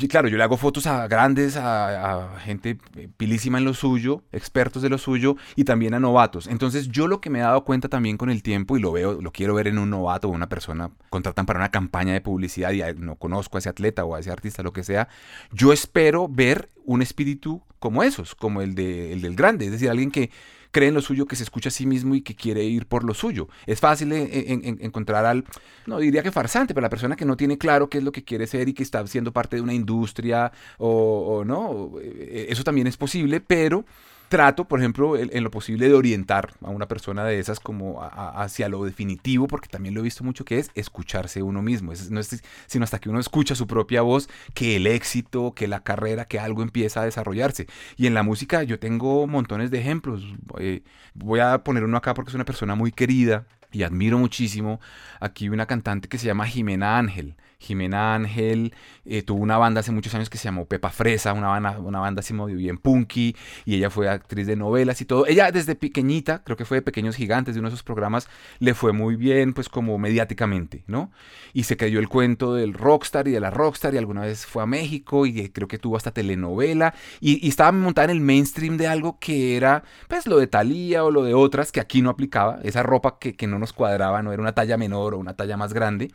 claro, yo le hago fotos a grandes, a, gente pilísima en lo suyo, expertos de lo suyo y también a novatos. Entonces yo lo que me he dado cuenta también con el tiempo y lo veo, lo quiero ver en un novato o una persona, contratan para una campaña de publicidad y no conozco a ese atleta o a ese artista, lo que sea, yo espero ver un espíritu como esos, como el, de, el del grande, es decir, alguien que cree en lo suyo, que se escucha a sí mismo y que quiere ir por lo suyo. Es fácil eh, eh, encontrar al, no diría que farsante, pero la persona que no tiene claro qué es lo que quiere ser y que está siendo parte de una industria o, o no, eh, eso también es posible, pero trato, por ejemplo, en, lo posible de orientar a una persona de esas como hacia lo definitivo, porque también lo he visto mucho que es escucharse uno mismo. no es sino hasta que uno escucha su propia voz, que el éxito, que la carrera, que algo empieza a desarrollarse. Y en la música yo tengo montones de ejemplos. Eh, voy a poner uno acá porque es una persona muy querida y admiro muchísimo. Aquí una cantante que se llama Jimena Ángel. Jimena Ángel eh, tuvo una banda hace muchos años que se llamó Pepa Fresa, una banda, una banda así muy bien punky, y ella fue actriz de novelas y todo. Ella desde pequeñita, creo que fue de Pequeños Gigantes, de uno de esos programas, le fue muy bien, pues como mediáticamente, ¿no? Y se creyó el cuento del rockstar y de la rockstar, y alguna vez fue a México, y creo que tuvo hasta telenovela, y, estaba montada en el mainstream de algo que era, pues lo de Thalía o lo de otras, que aquí no aplicaba, esa ropa que no nos cuadraba, no era una talla menor o una talla más grande.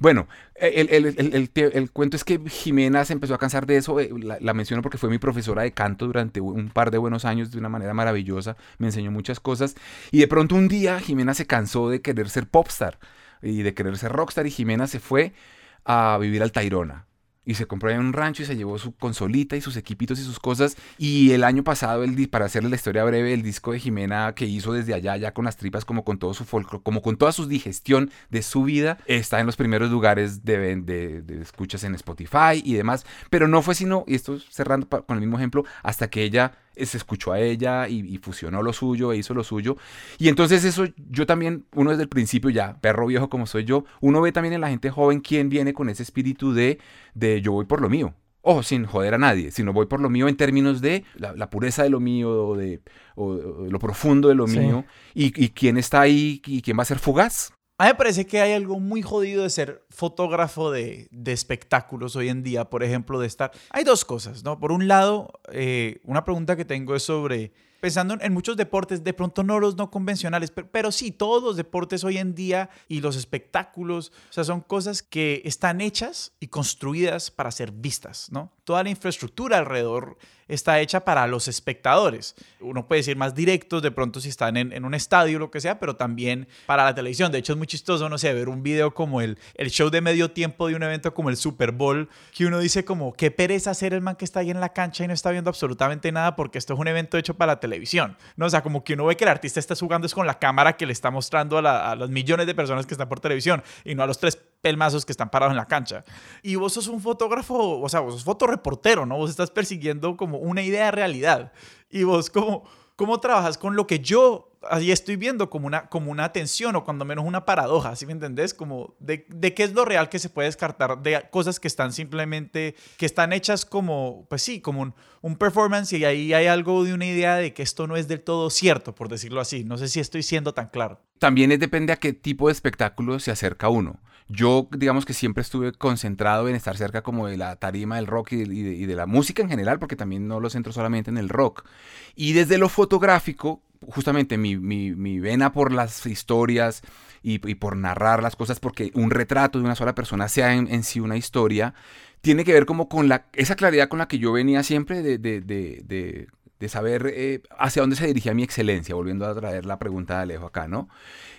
Bueno, el, cuento es que Jimena se empezó a cansar de eso. Eh, la, menciono porque fue mi profesora de canto durante un par de buenos años de una manera maravillosa. Me enseñó muchas cosas. Y de pronto un día Jimena se cansó de querer ser popstar y de querer ser rockstar. Y Jimena se fue a vivir al Tairona y se compró en un rancho y se llevó su consolita y sus equipitos y sus cosas. Y el año pasado, el, para hacerle la historia breve, el disco de Jimena que hizo desde allá, ya con las tripas, como con todo su folclore, como con toda su digestión de su vida, está en los primeros lugares de, de, escuchas en Spotify y demás. Pero no fue sino, y esto cerrando con el mismo ejemplo, hasta que ella se escuchó a ella y, fusionó lo suyo e hizo lo suyo. Y entonces eso yo también, uno desde el principio ya, perro viejo como soy yo, uno ve también en la gente joven quién viene con ese espíritu de, de yo voy por lo mío. Ojo, sin joder a nadie, sino voy por lo mío en términos de la, pureza de lo mío, o de, lo profundo de lo mío, y, y quién está ahí y quién va a ser fugaz. A mí me parece que hay algo muy jodido de ser fotógrafo de, espectáculos hoy en día, por ejemplo, de estar... Hay dos cosas, ¿no? Por un lado, eh, una pregunta que tengo es sobre, pensando en, muchos deportes, de pronto no los no convencionales, pero, pero, sí, todos los deportes hoy en día y los espectáculos, o sea, son cosas que están hechas y construidas para ser vistas, ¿no? Toda la infraestructura alrededor está hecha para los espectadores. Uno puede decir más directos, de pronto si están en, un estadio o lo que sea, pero también para la televisión. De hecho, es muy chistoso, no sé, ver un video como el, el show de medio tiempo de un evento como el Super Bowl, que uno dice como, qué pereza ser el man que está ahí en la cancha y no está viendo absolutamente nada porque esto es un evento hecho para la televisión. ¿No? O sea, como que uno ve que el artista está jugando es con la cámara que le está mostrando a, a los millones de personas que están por televisión y no a los tres pelmazos que están parados en la cancha. Y vos sos un fotógrafo, o sea, vos sos fotoreportero, ¿no? Vos estás persiguiendo como una idea de realidad. Y vos como, ¿cómo trabajas con lo que yo ahí estoy viendo como una, como una tensión o cuando menos una paradoja, ¿sí me entendés? Como de, de, qué es lo real que se puede descartar de cosas que están simplemente, que están hechas como, pues sí, como un, un, performance y ahí hay algo de una idea de que esto no es del todo cierto, por decirlo así. No sé si estoy siendo tan claro. También depende a qué tipo de espectáculo se acerca uno. Yo, digamos que siempre estuve concentrado en estar cerca como de la tarima del rock y de, la música en general, porque también no lo centro solamente en el rock. Y desde lo fotográfico, justamente mi, mi, vena por las historias y, por narrar las cosas, porque un retrato de una sola persona sea en, sí una historia, tiene que ver como con la, esa claridad con la que yo venía siempre de, de, de, saber eh, hacia dónde se dirigía mi excelencia, volviendo a traer la pregunta de Alejo acá, ¿no?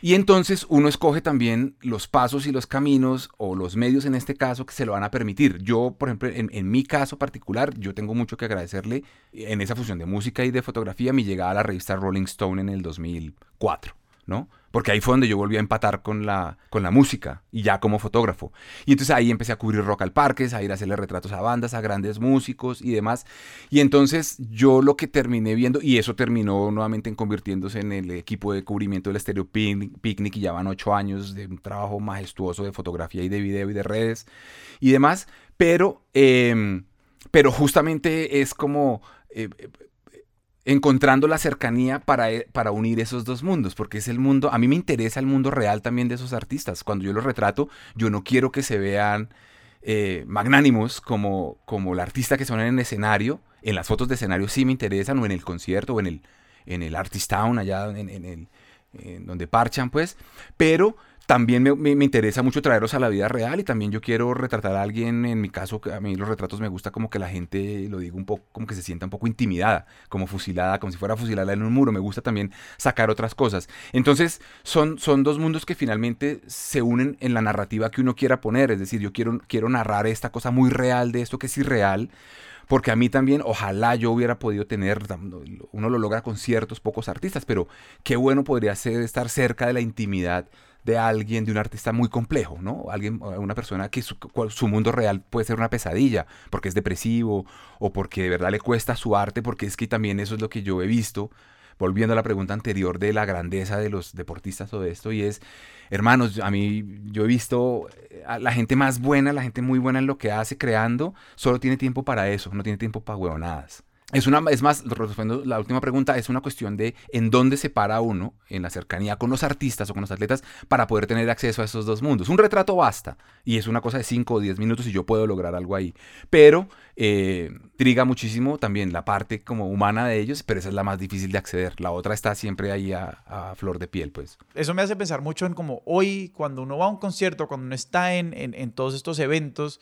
Y entonces uno escoge también los pasos y los caminos, o los medios en este caso, que se lo van a permitir. Yo, por ejemplo, en, en mi caso particular, yo tengo mucho que agradecerle en esa fusión de música y de fotografía mi llegada a la revista Rolling Stone en el 2004, ¿no? Porque ahí fue donde yo volví a empatar con la, con la música y ya como fotógrafo. Y entonces ahí empecé a cubrir rock al parques, a ir a hacerle retratos a bandas, a grandes músicos y demás. Y entonces yo lo que terminé viendo, y eso terminó nuevamente en convirtiéndose en el equipo de cubrimiento del Stereo Picnic, y ya van ocho años de un trabajo majestuoso de fotografía y de video y de redes y demás, pero, em, pero justamente es como... Eh, encontrando la cercanía para, eh, para unir esos dos mundos, porque es el mundo, a mí me interesa el mundo real también de esos artistas. Cuando yo los retrato, yo no quiero que se vean eh, magnánimos como, como el artista que son en el escenario. En las fotos de escenario sí me interesan, o en el concierto, o en el, en el Artist Town, allá en, en el, donde parchan, pues. Pero también me, interesa mucho traerlos a la vida real y también yo quiero retratar a alguien, en mi caso, a mí los retratos me gusta como que la gente, lo digo un poco, como que se sienta un poco intimidada, como fusilada, como si fuera fusilada en un muro, me gusta también sacar otras cosas. Entonces, son, son dos mundos que finalmente se unen en la narrativa que uno quiera poner, es decir, yo quiero, quiero narrar esta cosa muy real de esto que es irreal, porque a mí también, ojalá yo hubiera podido tener, uno lo logra con ciertos pocos artistas, pero qué bueno podría ser estar cerca de la intimidad de alguien, de un artista muy complejo, ¿no? Alguien, una persona que su, su, mundo real puede ser una pesadilla, porque es depresivo o porque de verdad le cuesta su arte, porque es que también eso es lo que yo he visto, volviendo a la pregunta anterior de la grandeza de los deportistas o de esto, y es, hermanos, a mí yo he visto a la gente más buena, la gente muy buena en lo que hace, creando, solo tiene tiempo para eso, no tiene tiempo para huevonadas. Es, una, es más, respondiendo la última pregunta, es una cuestión de en dónde se para uno en la cercanía con los artistas o con los atletas para poder tener acceso a esos dos mundos. Un retrato basta y es una cosa de 5 o 10 minutos y yo puedo lograr algo ahí. Pero eh, triga muchísimo también la parte como humana de ellos, pero esa es la más difícil de acceder. La otra está siempre ahí a, flor de piel, pues. Eso me hace pensar mucho en como hoy, cuando uno va a un concierto, cuando uno está en, en, en todos estos eventos,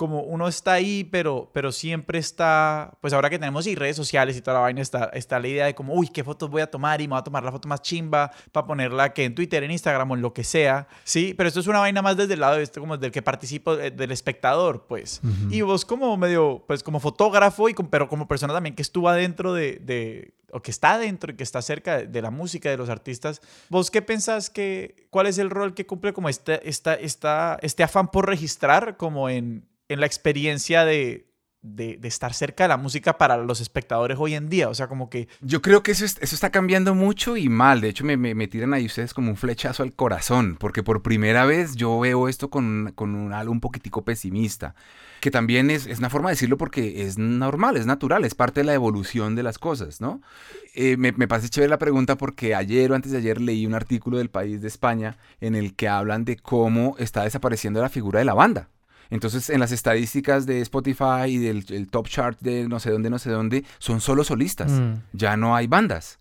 como uno está ahí, pero, pero siempre está, pues ahora que tenemos y redes sociales y toda la vaina, está, está la idea de como, uy, ¿qué fotos voy a tomar? Y me voy a tomar la foto más chimba para ponerla que en Twitter, en Instagram o en lo que sea, ¿sí? Pero esto es una vaina más desde el lado de esto, como del que participo, eh, del espectador, pues. Y vos como medio, pues como fotógrafo, y pero como persona también que estuvo adentro de, de o que está adentro y que está cerca de, la música, de los artistas, ¿vos qué pensás que, cuál es el rol que cumple como este, esta, esta, este afán por registrar como en en la experiencia de, de, estar cerca de la música para los espectadores hoy en día. O sea, como que... Yo creo que eso, eso está cambiando mucho y mal. De hecho, me, me, tiran ahí ustedes como un flechazo al corazón, porque por primera vez yo veo esto con, con un, algo un poquitico pesimista, que también es, es, una forma de decirlo porque es normal, es natural, es parte de la evolución de las cosas, ¿no? Eh, me, me parece chévere la pregunta porque ayer o antes de ayer leí un artículo del País de España en el que hablan de cómo está desapareciendo la figura de la banda. Entonces, en las estadísticas de Spotify y del top chart de no sé dónde, no sé dónde, son solo solistas. Mm. Ya no hay bandas.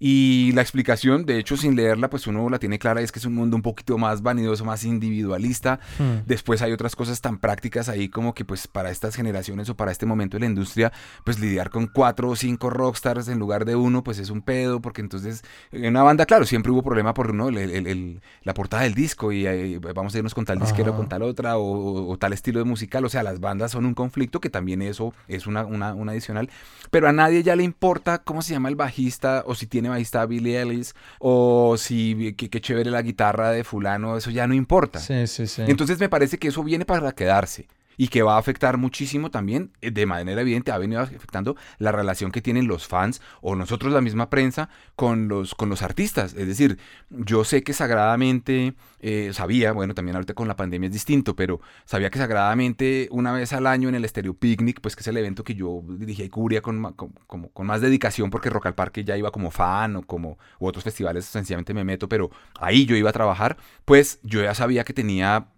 Y la explicación, de hecho, sin leerla, pues uno la tiene clara, es que es un mundo un poquito más vanidoso, más individualista. Hmm. Después hay otras cosas tan prácticas ahí como que pues para estas generaciones o para este momento de la industria, pues lidiar con cuatro o cinco rockstars en lugar de uno, pues es un pedo, porque entonces en una banda, claro, siempre hubo problema por ¿no? la portada del disco y vamos a irnos con tal disquero, con tal otra o, tal estilo de musical. O sea, las bandas son un conflicto que también eso es una, una, una adicional. Pero a nadie ya le importa cómo se llama el bajista o si tiene ahí está Billy Ellis, o si qué chévere la guitarra de fulano, eso ya no importa. Sí, sí, sí. Entonces me parece que eso viene para quedarse y que va a afectar muchísimo también, eh, de manera evidente, ha venido afectando la relación que tienen los fans o nosotros la misma prensa con los, con los artistas. Es decir, yo sé que sagradamente, eh, sabía, bueno, también ahorita con la pandemia es distinto, pero sabía que sagradamente una vez al año en el Stereo Picnic, pues que es el evento que yo dirigía y cubría con, con, con, más dedicación porque Rock al Parque ya iba como fan o como u otros festivales sencillamente me meto, pero ahí yo iba a trabajar, pues yo ya sabía que tenía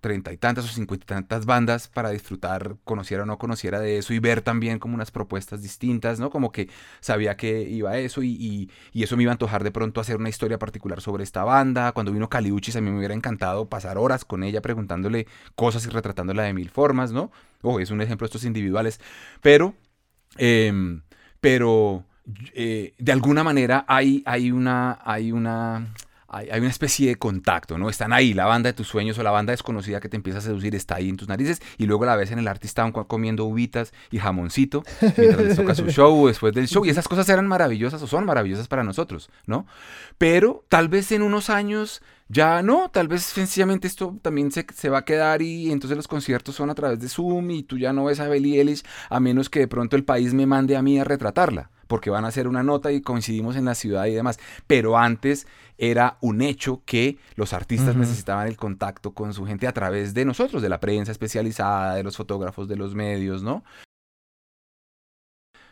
treinta y tantas o cincuenta y tantas bandas para disfrutar, conociera o no conociera de eso y ver también como unas propuestas distintas, ¿no? Como que sabía que iba a eso y, y, eso me iba a antojar de pronto hacer una historia particular sobre esta banda. Cuando vino Caliuchis a mí me hubiera encantado pasar horas con ella preguntándole cosas y retratándola de mil formas, ¿no? Oh, es un ejemplo de estos individuales. Pero, em, pero... Eh, de alguna manera hay, hay una, hay una, hay, una especie de contacto, ¿no? Están ahí, la banda de tus sueños o la banda desconocida que te empieza a seducir está ahí en tus narices y luego la ves en el artista comiendo uvitas y jamoncito mientras les toca su *laughs* show o después del show y esas cosas eran maravillosas o son maravillosas para nosotros, ¿no? Pero tal vez en unos años ya no, tal vez sencillamente esto también se, se, va a quedar y entonces los conciertos son a través de Zoom y tú ya no ves a Belly Ellis a menos que de pronto el país me mande a mí a retratarla porque van a hacer una nota y coincidimos en la ciudad y demás. Pero antes era un hecho que los artistas necesitaban el contacto con su gente a través de nosotros, de la prensa especializada, de los fotógrafos, de los medios, ¿no?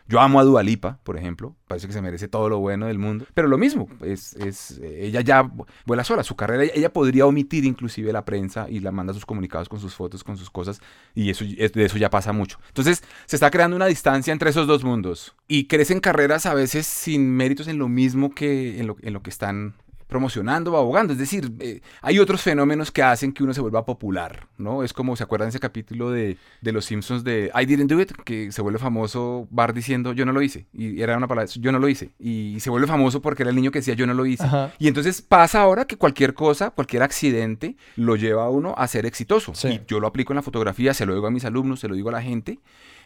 Yo amo a Dualipa, por ejemplo, parece que se merece todo lo bueno del mundo, pero lo mismo, es, es ella ya vuela sola, su carrera, ella podría omitir inclusive la prensa y la manda sus comunicados con sus fotos, con sus cosas, y eso, de eso ya pasa mucho. Entonces, se está creando una distancia entre esos dos mundos y crecen carreras a veces sin méritos en lo mismo que en lo, en lo que están promocionando o abogando. Es decir, eh, hay otros fenómenos que hacen que uno se vuelva popular, ¿no? Es como, ¿se acuerdan ese capítulo de, de Los Simpsons de I didn't do it? Que se vuelve famoso Bar diciendo yo no lo hice. Y era una palabra, yo no lo hice. Y se vuelve famoso porque era el niño que decía yo no lo hice. Y entonces pasa ahora que cualquier cosa, cualquier accidente, lo lleva a uno a ser exitoso. Y yo lo aplico en la fotografía, se lo digo a mis alumnos, se lo digo a la gente.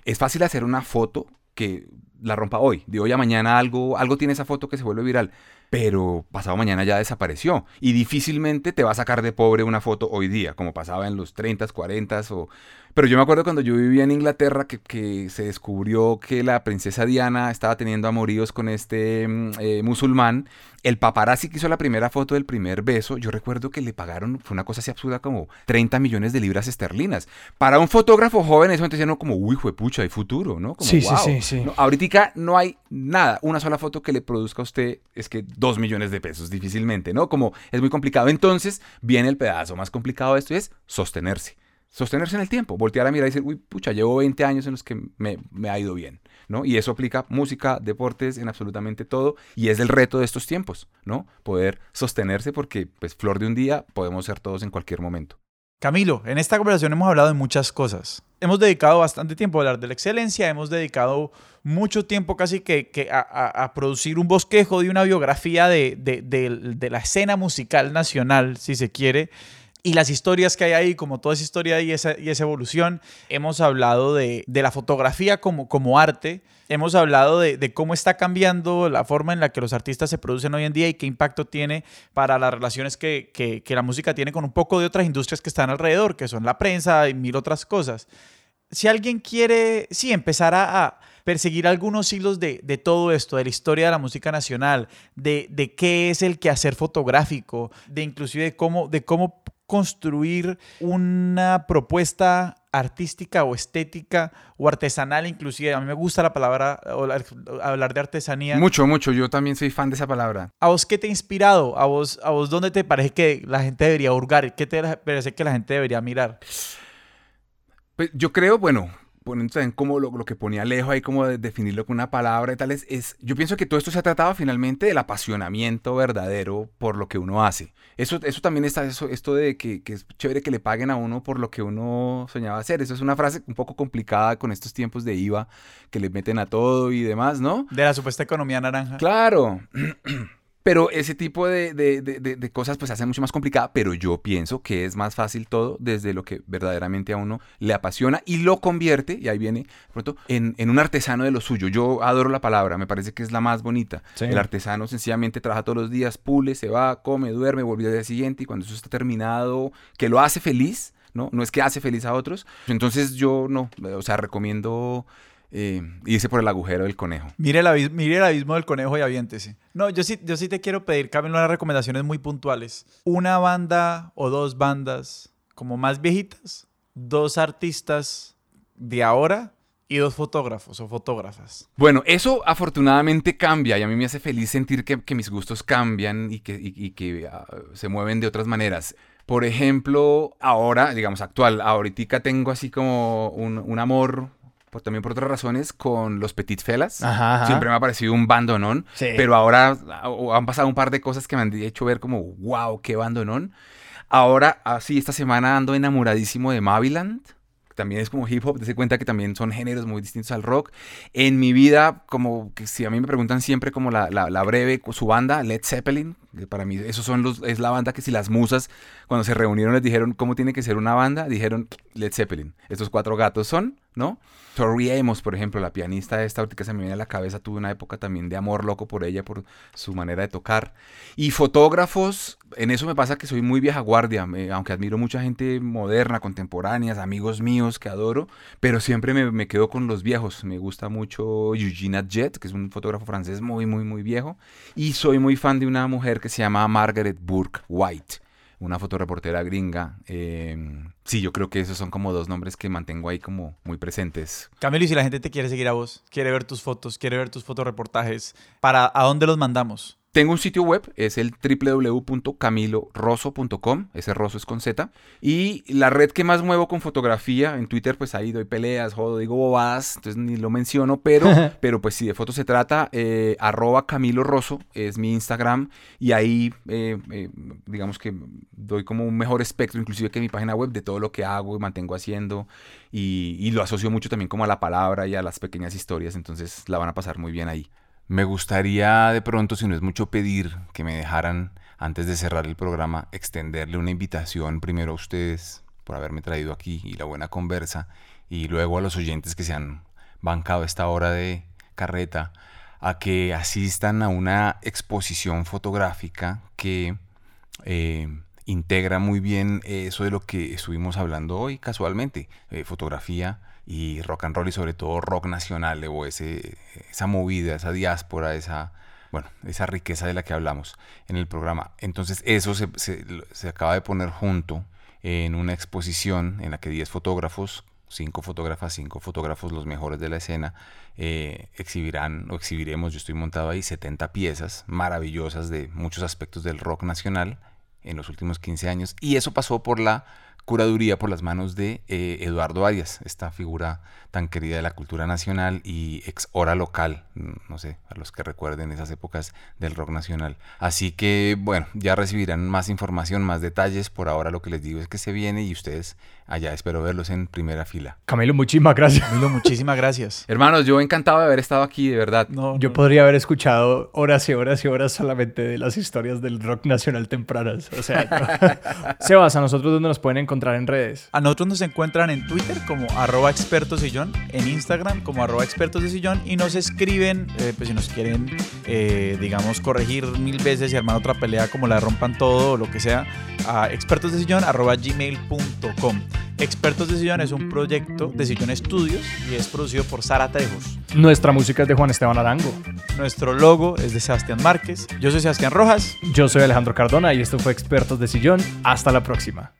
Es fácil hacer una foto que la rompa hoy. De hoy a mañana algo, algo tiene esa foto que se vuelve viral pero pasado mañana ya desapareció. Y difícilmente te va a sacar de pobre una foto hoy día, como pasaba en los 30, 40 o pero yo me acuerdo cuando yo vivía en Inglaterra que, se descubrió que la princesa Diana estaba teniendo amoríos con este mm, eh, musulmán. El paparazzi que hizo la primera foto del primer beso, yo recuerdo que le pagaron, fue una cosa así absurda como 30 millones de libras esterlinas. Para un fotógrafo joven eso entonces no como, uy, fue pucha, hay futuro, ¿no? sí, sí, sí, sí. ahorita no hay nada, una sola foto que le produzca a usted es que dos millones de pesos difícilmente, ¿no? Como es muy complicado. Entonces viene el pedazo más complicado de esto y es sostenerse sostenerse en el tiempo, voltear a mirar y decir, uy, pucha, llevo 20 años en los que me, ha ido bien, ¿no? Y eso aplica música, deportes, en absolutamente todo, y es el reto de estos tiempos, ¿no? Poder sostenerse porque, pues, flor de un día, podemos ser todos en cualquier momento. Camilo, en esta conversación hemos hablado de muchas cosas. Hemos dedicado bastante tiempo a hablar de la excelencia, hemos dedicado mucho tiempo casi que, a, producir un bosquejo de una biografía de, de la escena musical nacional, si se quiere y las historias que hay ahí, como toda esa historia y esa, y esa evolución. Hemos hablado de, la fotografía como, como arte. Hemos hablado de, cómo está cambiando la forma en la que los artistas se producen hoy en día y qué impacto tiene para las relaciones que, la música tiene con un poco de otras industrias que están alrededor, que son la prensa y mil otras cosas. Si alguien quiere, sí, empezar a, perseguir algunos hilos de, todo esto, de la historia de la música nacional, de, de qué es el quehacer fotográfico, de inclusive de cómo, de cómo construir una propuesta artística o estética o artesanal inclusive. A mí me gusta la palabra, hablar de artesanía. Mucho, mucho. Yo también soy fan de esa palabra. ¿A vos qué te ha inspirado? ¿A vos, a vos dónde te parece que la gente debería hurgar? ¿Qué te parece que la gente debería mirar? Pues yo creo, bueno, poniendo también como lo, que ponía Alejo ahí, como de definirlo con una palabra y tal, es, yo pienso que todo esto se ha tratado finalmente del apasionamiento verdadero por lo que uno hace. Eso, eso también está, eso, esto de que, que, es chévere que le paguen a uno por lo que uno soñaba hacer. Eso es una frase un poco complicada con estos tiempos de IVA que le meten a todo y demás, ¿no? De la supuesta economía naranja. Claro. *clears throat* Pero ese tipo de, cosas pues se hace mucho más complicada, pero yo pienso que es más fácil todo desde lo que verdaderamente a uno le apasiona y lo convierte, y ahí viene pronto, en, un artesano de lo suyo. Yo adoro la palabra, me parece que es la más bonita. El artesano sencillamente trabaja todos los días, pule, se va, come, duerme, vuelve al día siguiente y cuando eso está terminado, que lo hace feliz, ¿no? No es que hace feliz a otros. Entonces yo no, o sea, recomiendo eh, hice por el agujero del conejo. Mire el, abismo, mire el abismo del conejo y aviéntese. No, yo sí, yo sí te quiero pedir, Camilo, unas recomendaciones muy puntuales. Una banda o dos bandas como más viejitas, dos artistas de ahora y dos fotógrafos o fotógrafas. Bueno, eso afortunadamente cambia y a mí me hace feliz sentir que, mis gustos cambian y que, que ah, se mueven de otras maneras. Por ejemplo, ahora, digamos, actual, ahorita tengo así como un, un amor también por otras razones, con los Petit Felas. Siempre me ha parecido un bandonón. Pero ahora han pasado un par de cosas que me han hecho ver como, wow, qué bandonón. Ahora, así, esta semana ando enamoradísimo de Maviland también es como hip hop, te cuenta que también son géneros muy distintos al rock. En mi vida, como que si a mí me preguntan siempre como la, la, breve, su banda, Led Zeppelin, para mí esos son los, es la banda que si las musas cuando se reunieron les dijeron cómo tiene que ser una banda, dijeron Led Zeppelin. Estos cuatro gatos son, ¿no? Tori Amos, por ejemplo, la pianista esta, ahorita que se me viene a la cabeza, tuve una época también de amor loco por ella, por su manera de tocar. Y fotógrafos, en eso me pasa que soy muy vieja guardia, aunque admiro mucha gente moderna, contemporánea, amigos míos que adoro, pero siempre me, quedo con los viejos. Me gusta mucho Eugene Jet, que es un fotógrafo francés muy, muy, muy viejo. Y soy muy fan de una mujer que se llama Margaret Burke White una fotoreportera gringa. Eh, sí, yo creo que esos son como dos nombres que mantengo ahí como muy presentes. Camilo, y si la gente te quiere seguir a vos, quiere ver tus fotos, quiere ver tus fotoreportajes, ¿para a dónde los mandamos? Tengo un sitio web, es el www.camiloroso.com, ese roso es con Z. Y la red que más muevo con fotografía, en Twitter pues ahí doy peleas, jodo, digo bobadas, entonces ni lo menciono, pero, *laughs* pero pues si de fotos se trata, eh, arroba Camilo Rosso es mi Instagram y ahí eh, eh, digamos que doy como un mejor espectro, inclusive que mi página web, de todo lo que hago y mantengo haciendo y, y lo asocio mucho también como a la palabra y a las pequeñas historias, entonces la van a pasar muy bien ahí. Me gustaría de pronto, si no es mucho pedir, que me dejaran, antes de cerrar el programa, extenderle una invitación primero a ustedes por haberme traído aquí y la buena conversa, y luego a los oyentes que se han bancado esta hora de carreta, a que asistan a una exposición fotográfica que eh, integra muy bien eso de lo que estuvimos hablando hoy casualmente, eh, fotografía y rock and roll y sobre todo rock nacional o ese, esa movida, esa diáspora, esa, bueno, esa riqueza de la que hablamos en el programa. Entonces eso se, se, acaba de poner junto en una exposición en la que 10 fotógrafos, 5 fotógrafas, 5 fotógrafos, los mejores de la escena, eh, exhibirán o exhibiremos, yo estoy montado ahí, 70 piezas maravillosas de muchos aspectos del rock nacional en los últimos 15 años. Y eso pasó por la curaduría por las manos de eh, Eduardo Arias, esta figura tan querida de la cultura nacional y ex hora local, mm, no sé, a los que recuerden esas épocas del rock nacional. Así que, bueno, ya recibirán más información, más detalles. Por ahora lo que les digo es que se viene y ustedes allá espero verlos en primera fila. Camilo, muchísimas gracias. Camilo, muchísimas gracias. *laughs* Hermanos, yo encantado de haber estado aquí, de verdad. No, yo podría haber escuchado horas y horas y horas solamente de las historias del rock nacional tempranas. O sea, *laughs* Sebas, ¿a nosotros dónde nos pueden encontrar en redes? A nosotros nos encuentran en Twitter como arroba expertos sillón, en Instagram como arroba expertos de sillón y nos escriben, eh, pues si nos quieren, eh, digamos, corregir mil veces y armar otra pelea como la rompan todo o lo que sea, a expertos de sillón arroba gmail.com. Expertos de Sillón es un proyecto de Sillón Estudios y es producido por Sara Tejos. Nuestra música es de Juan Esteban Arango. Nuestro logo es de Sebastián Márquez. Yo soy Sebastián Rojas. Yo soy Alejandro Cardona y esto fue Expertos de Sillón. Hasta la próxima.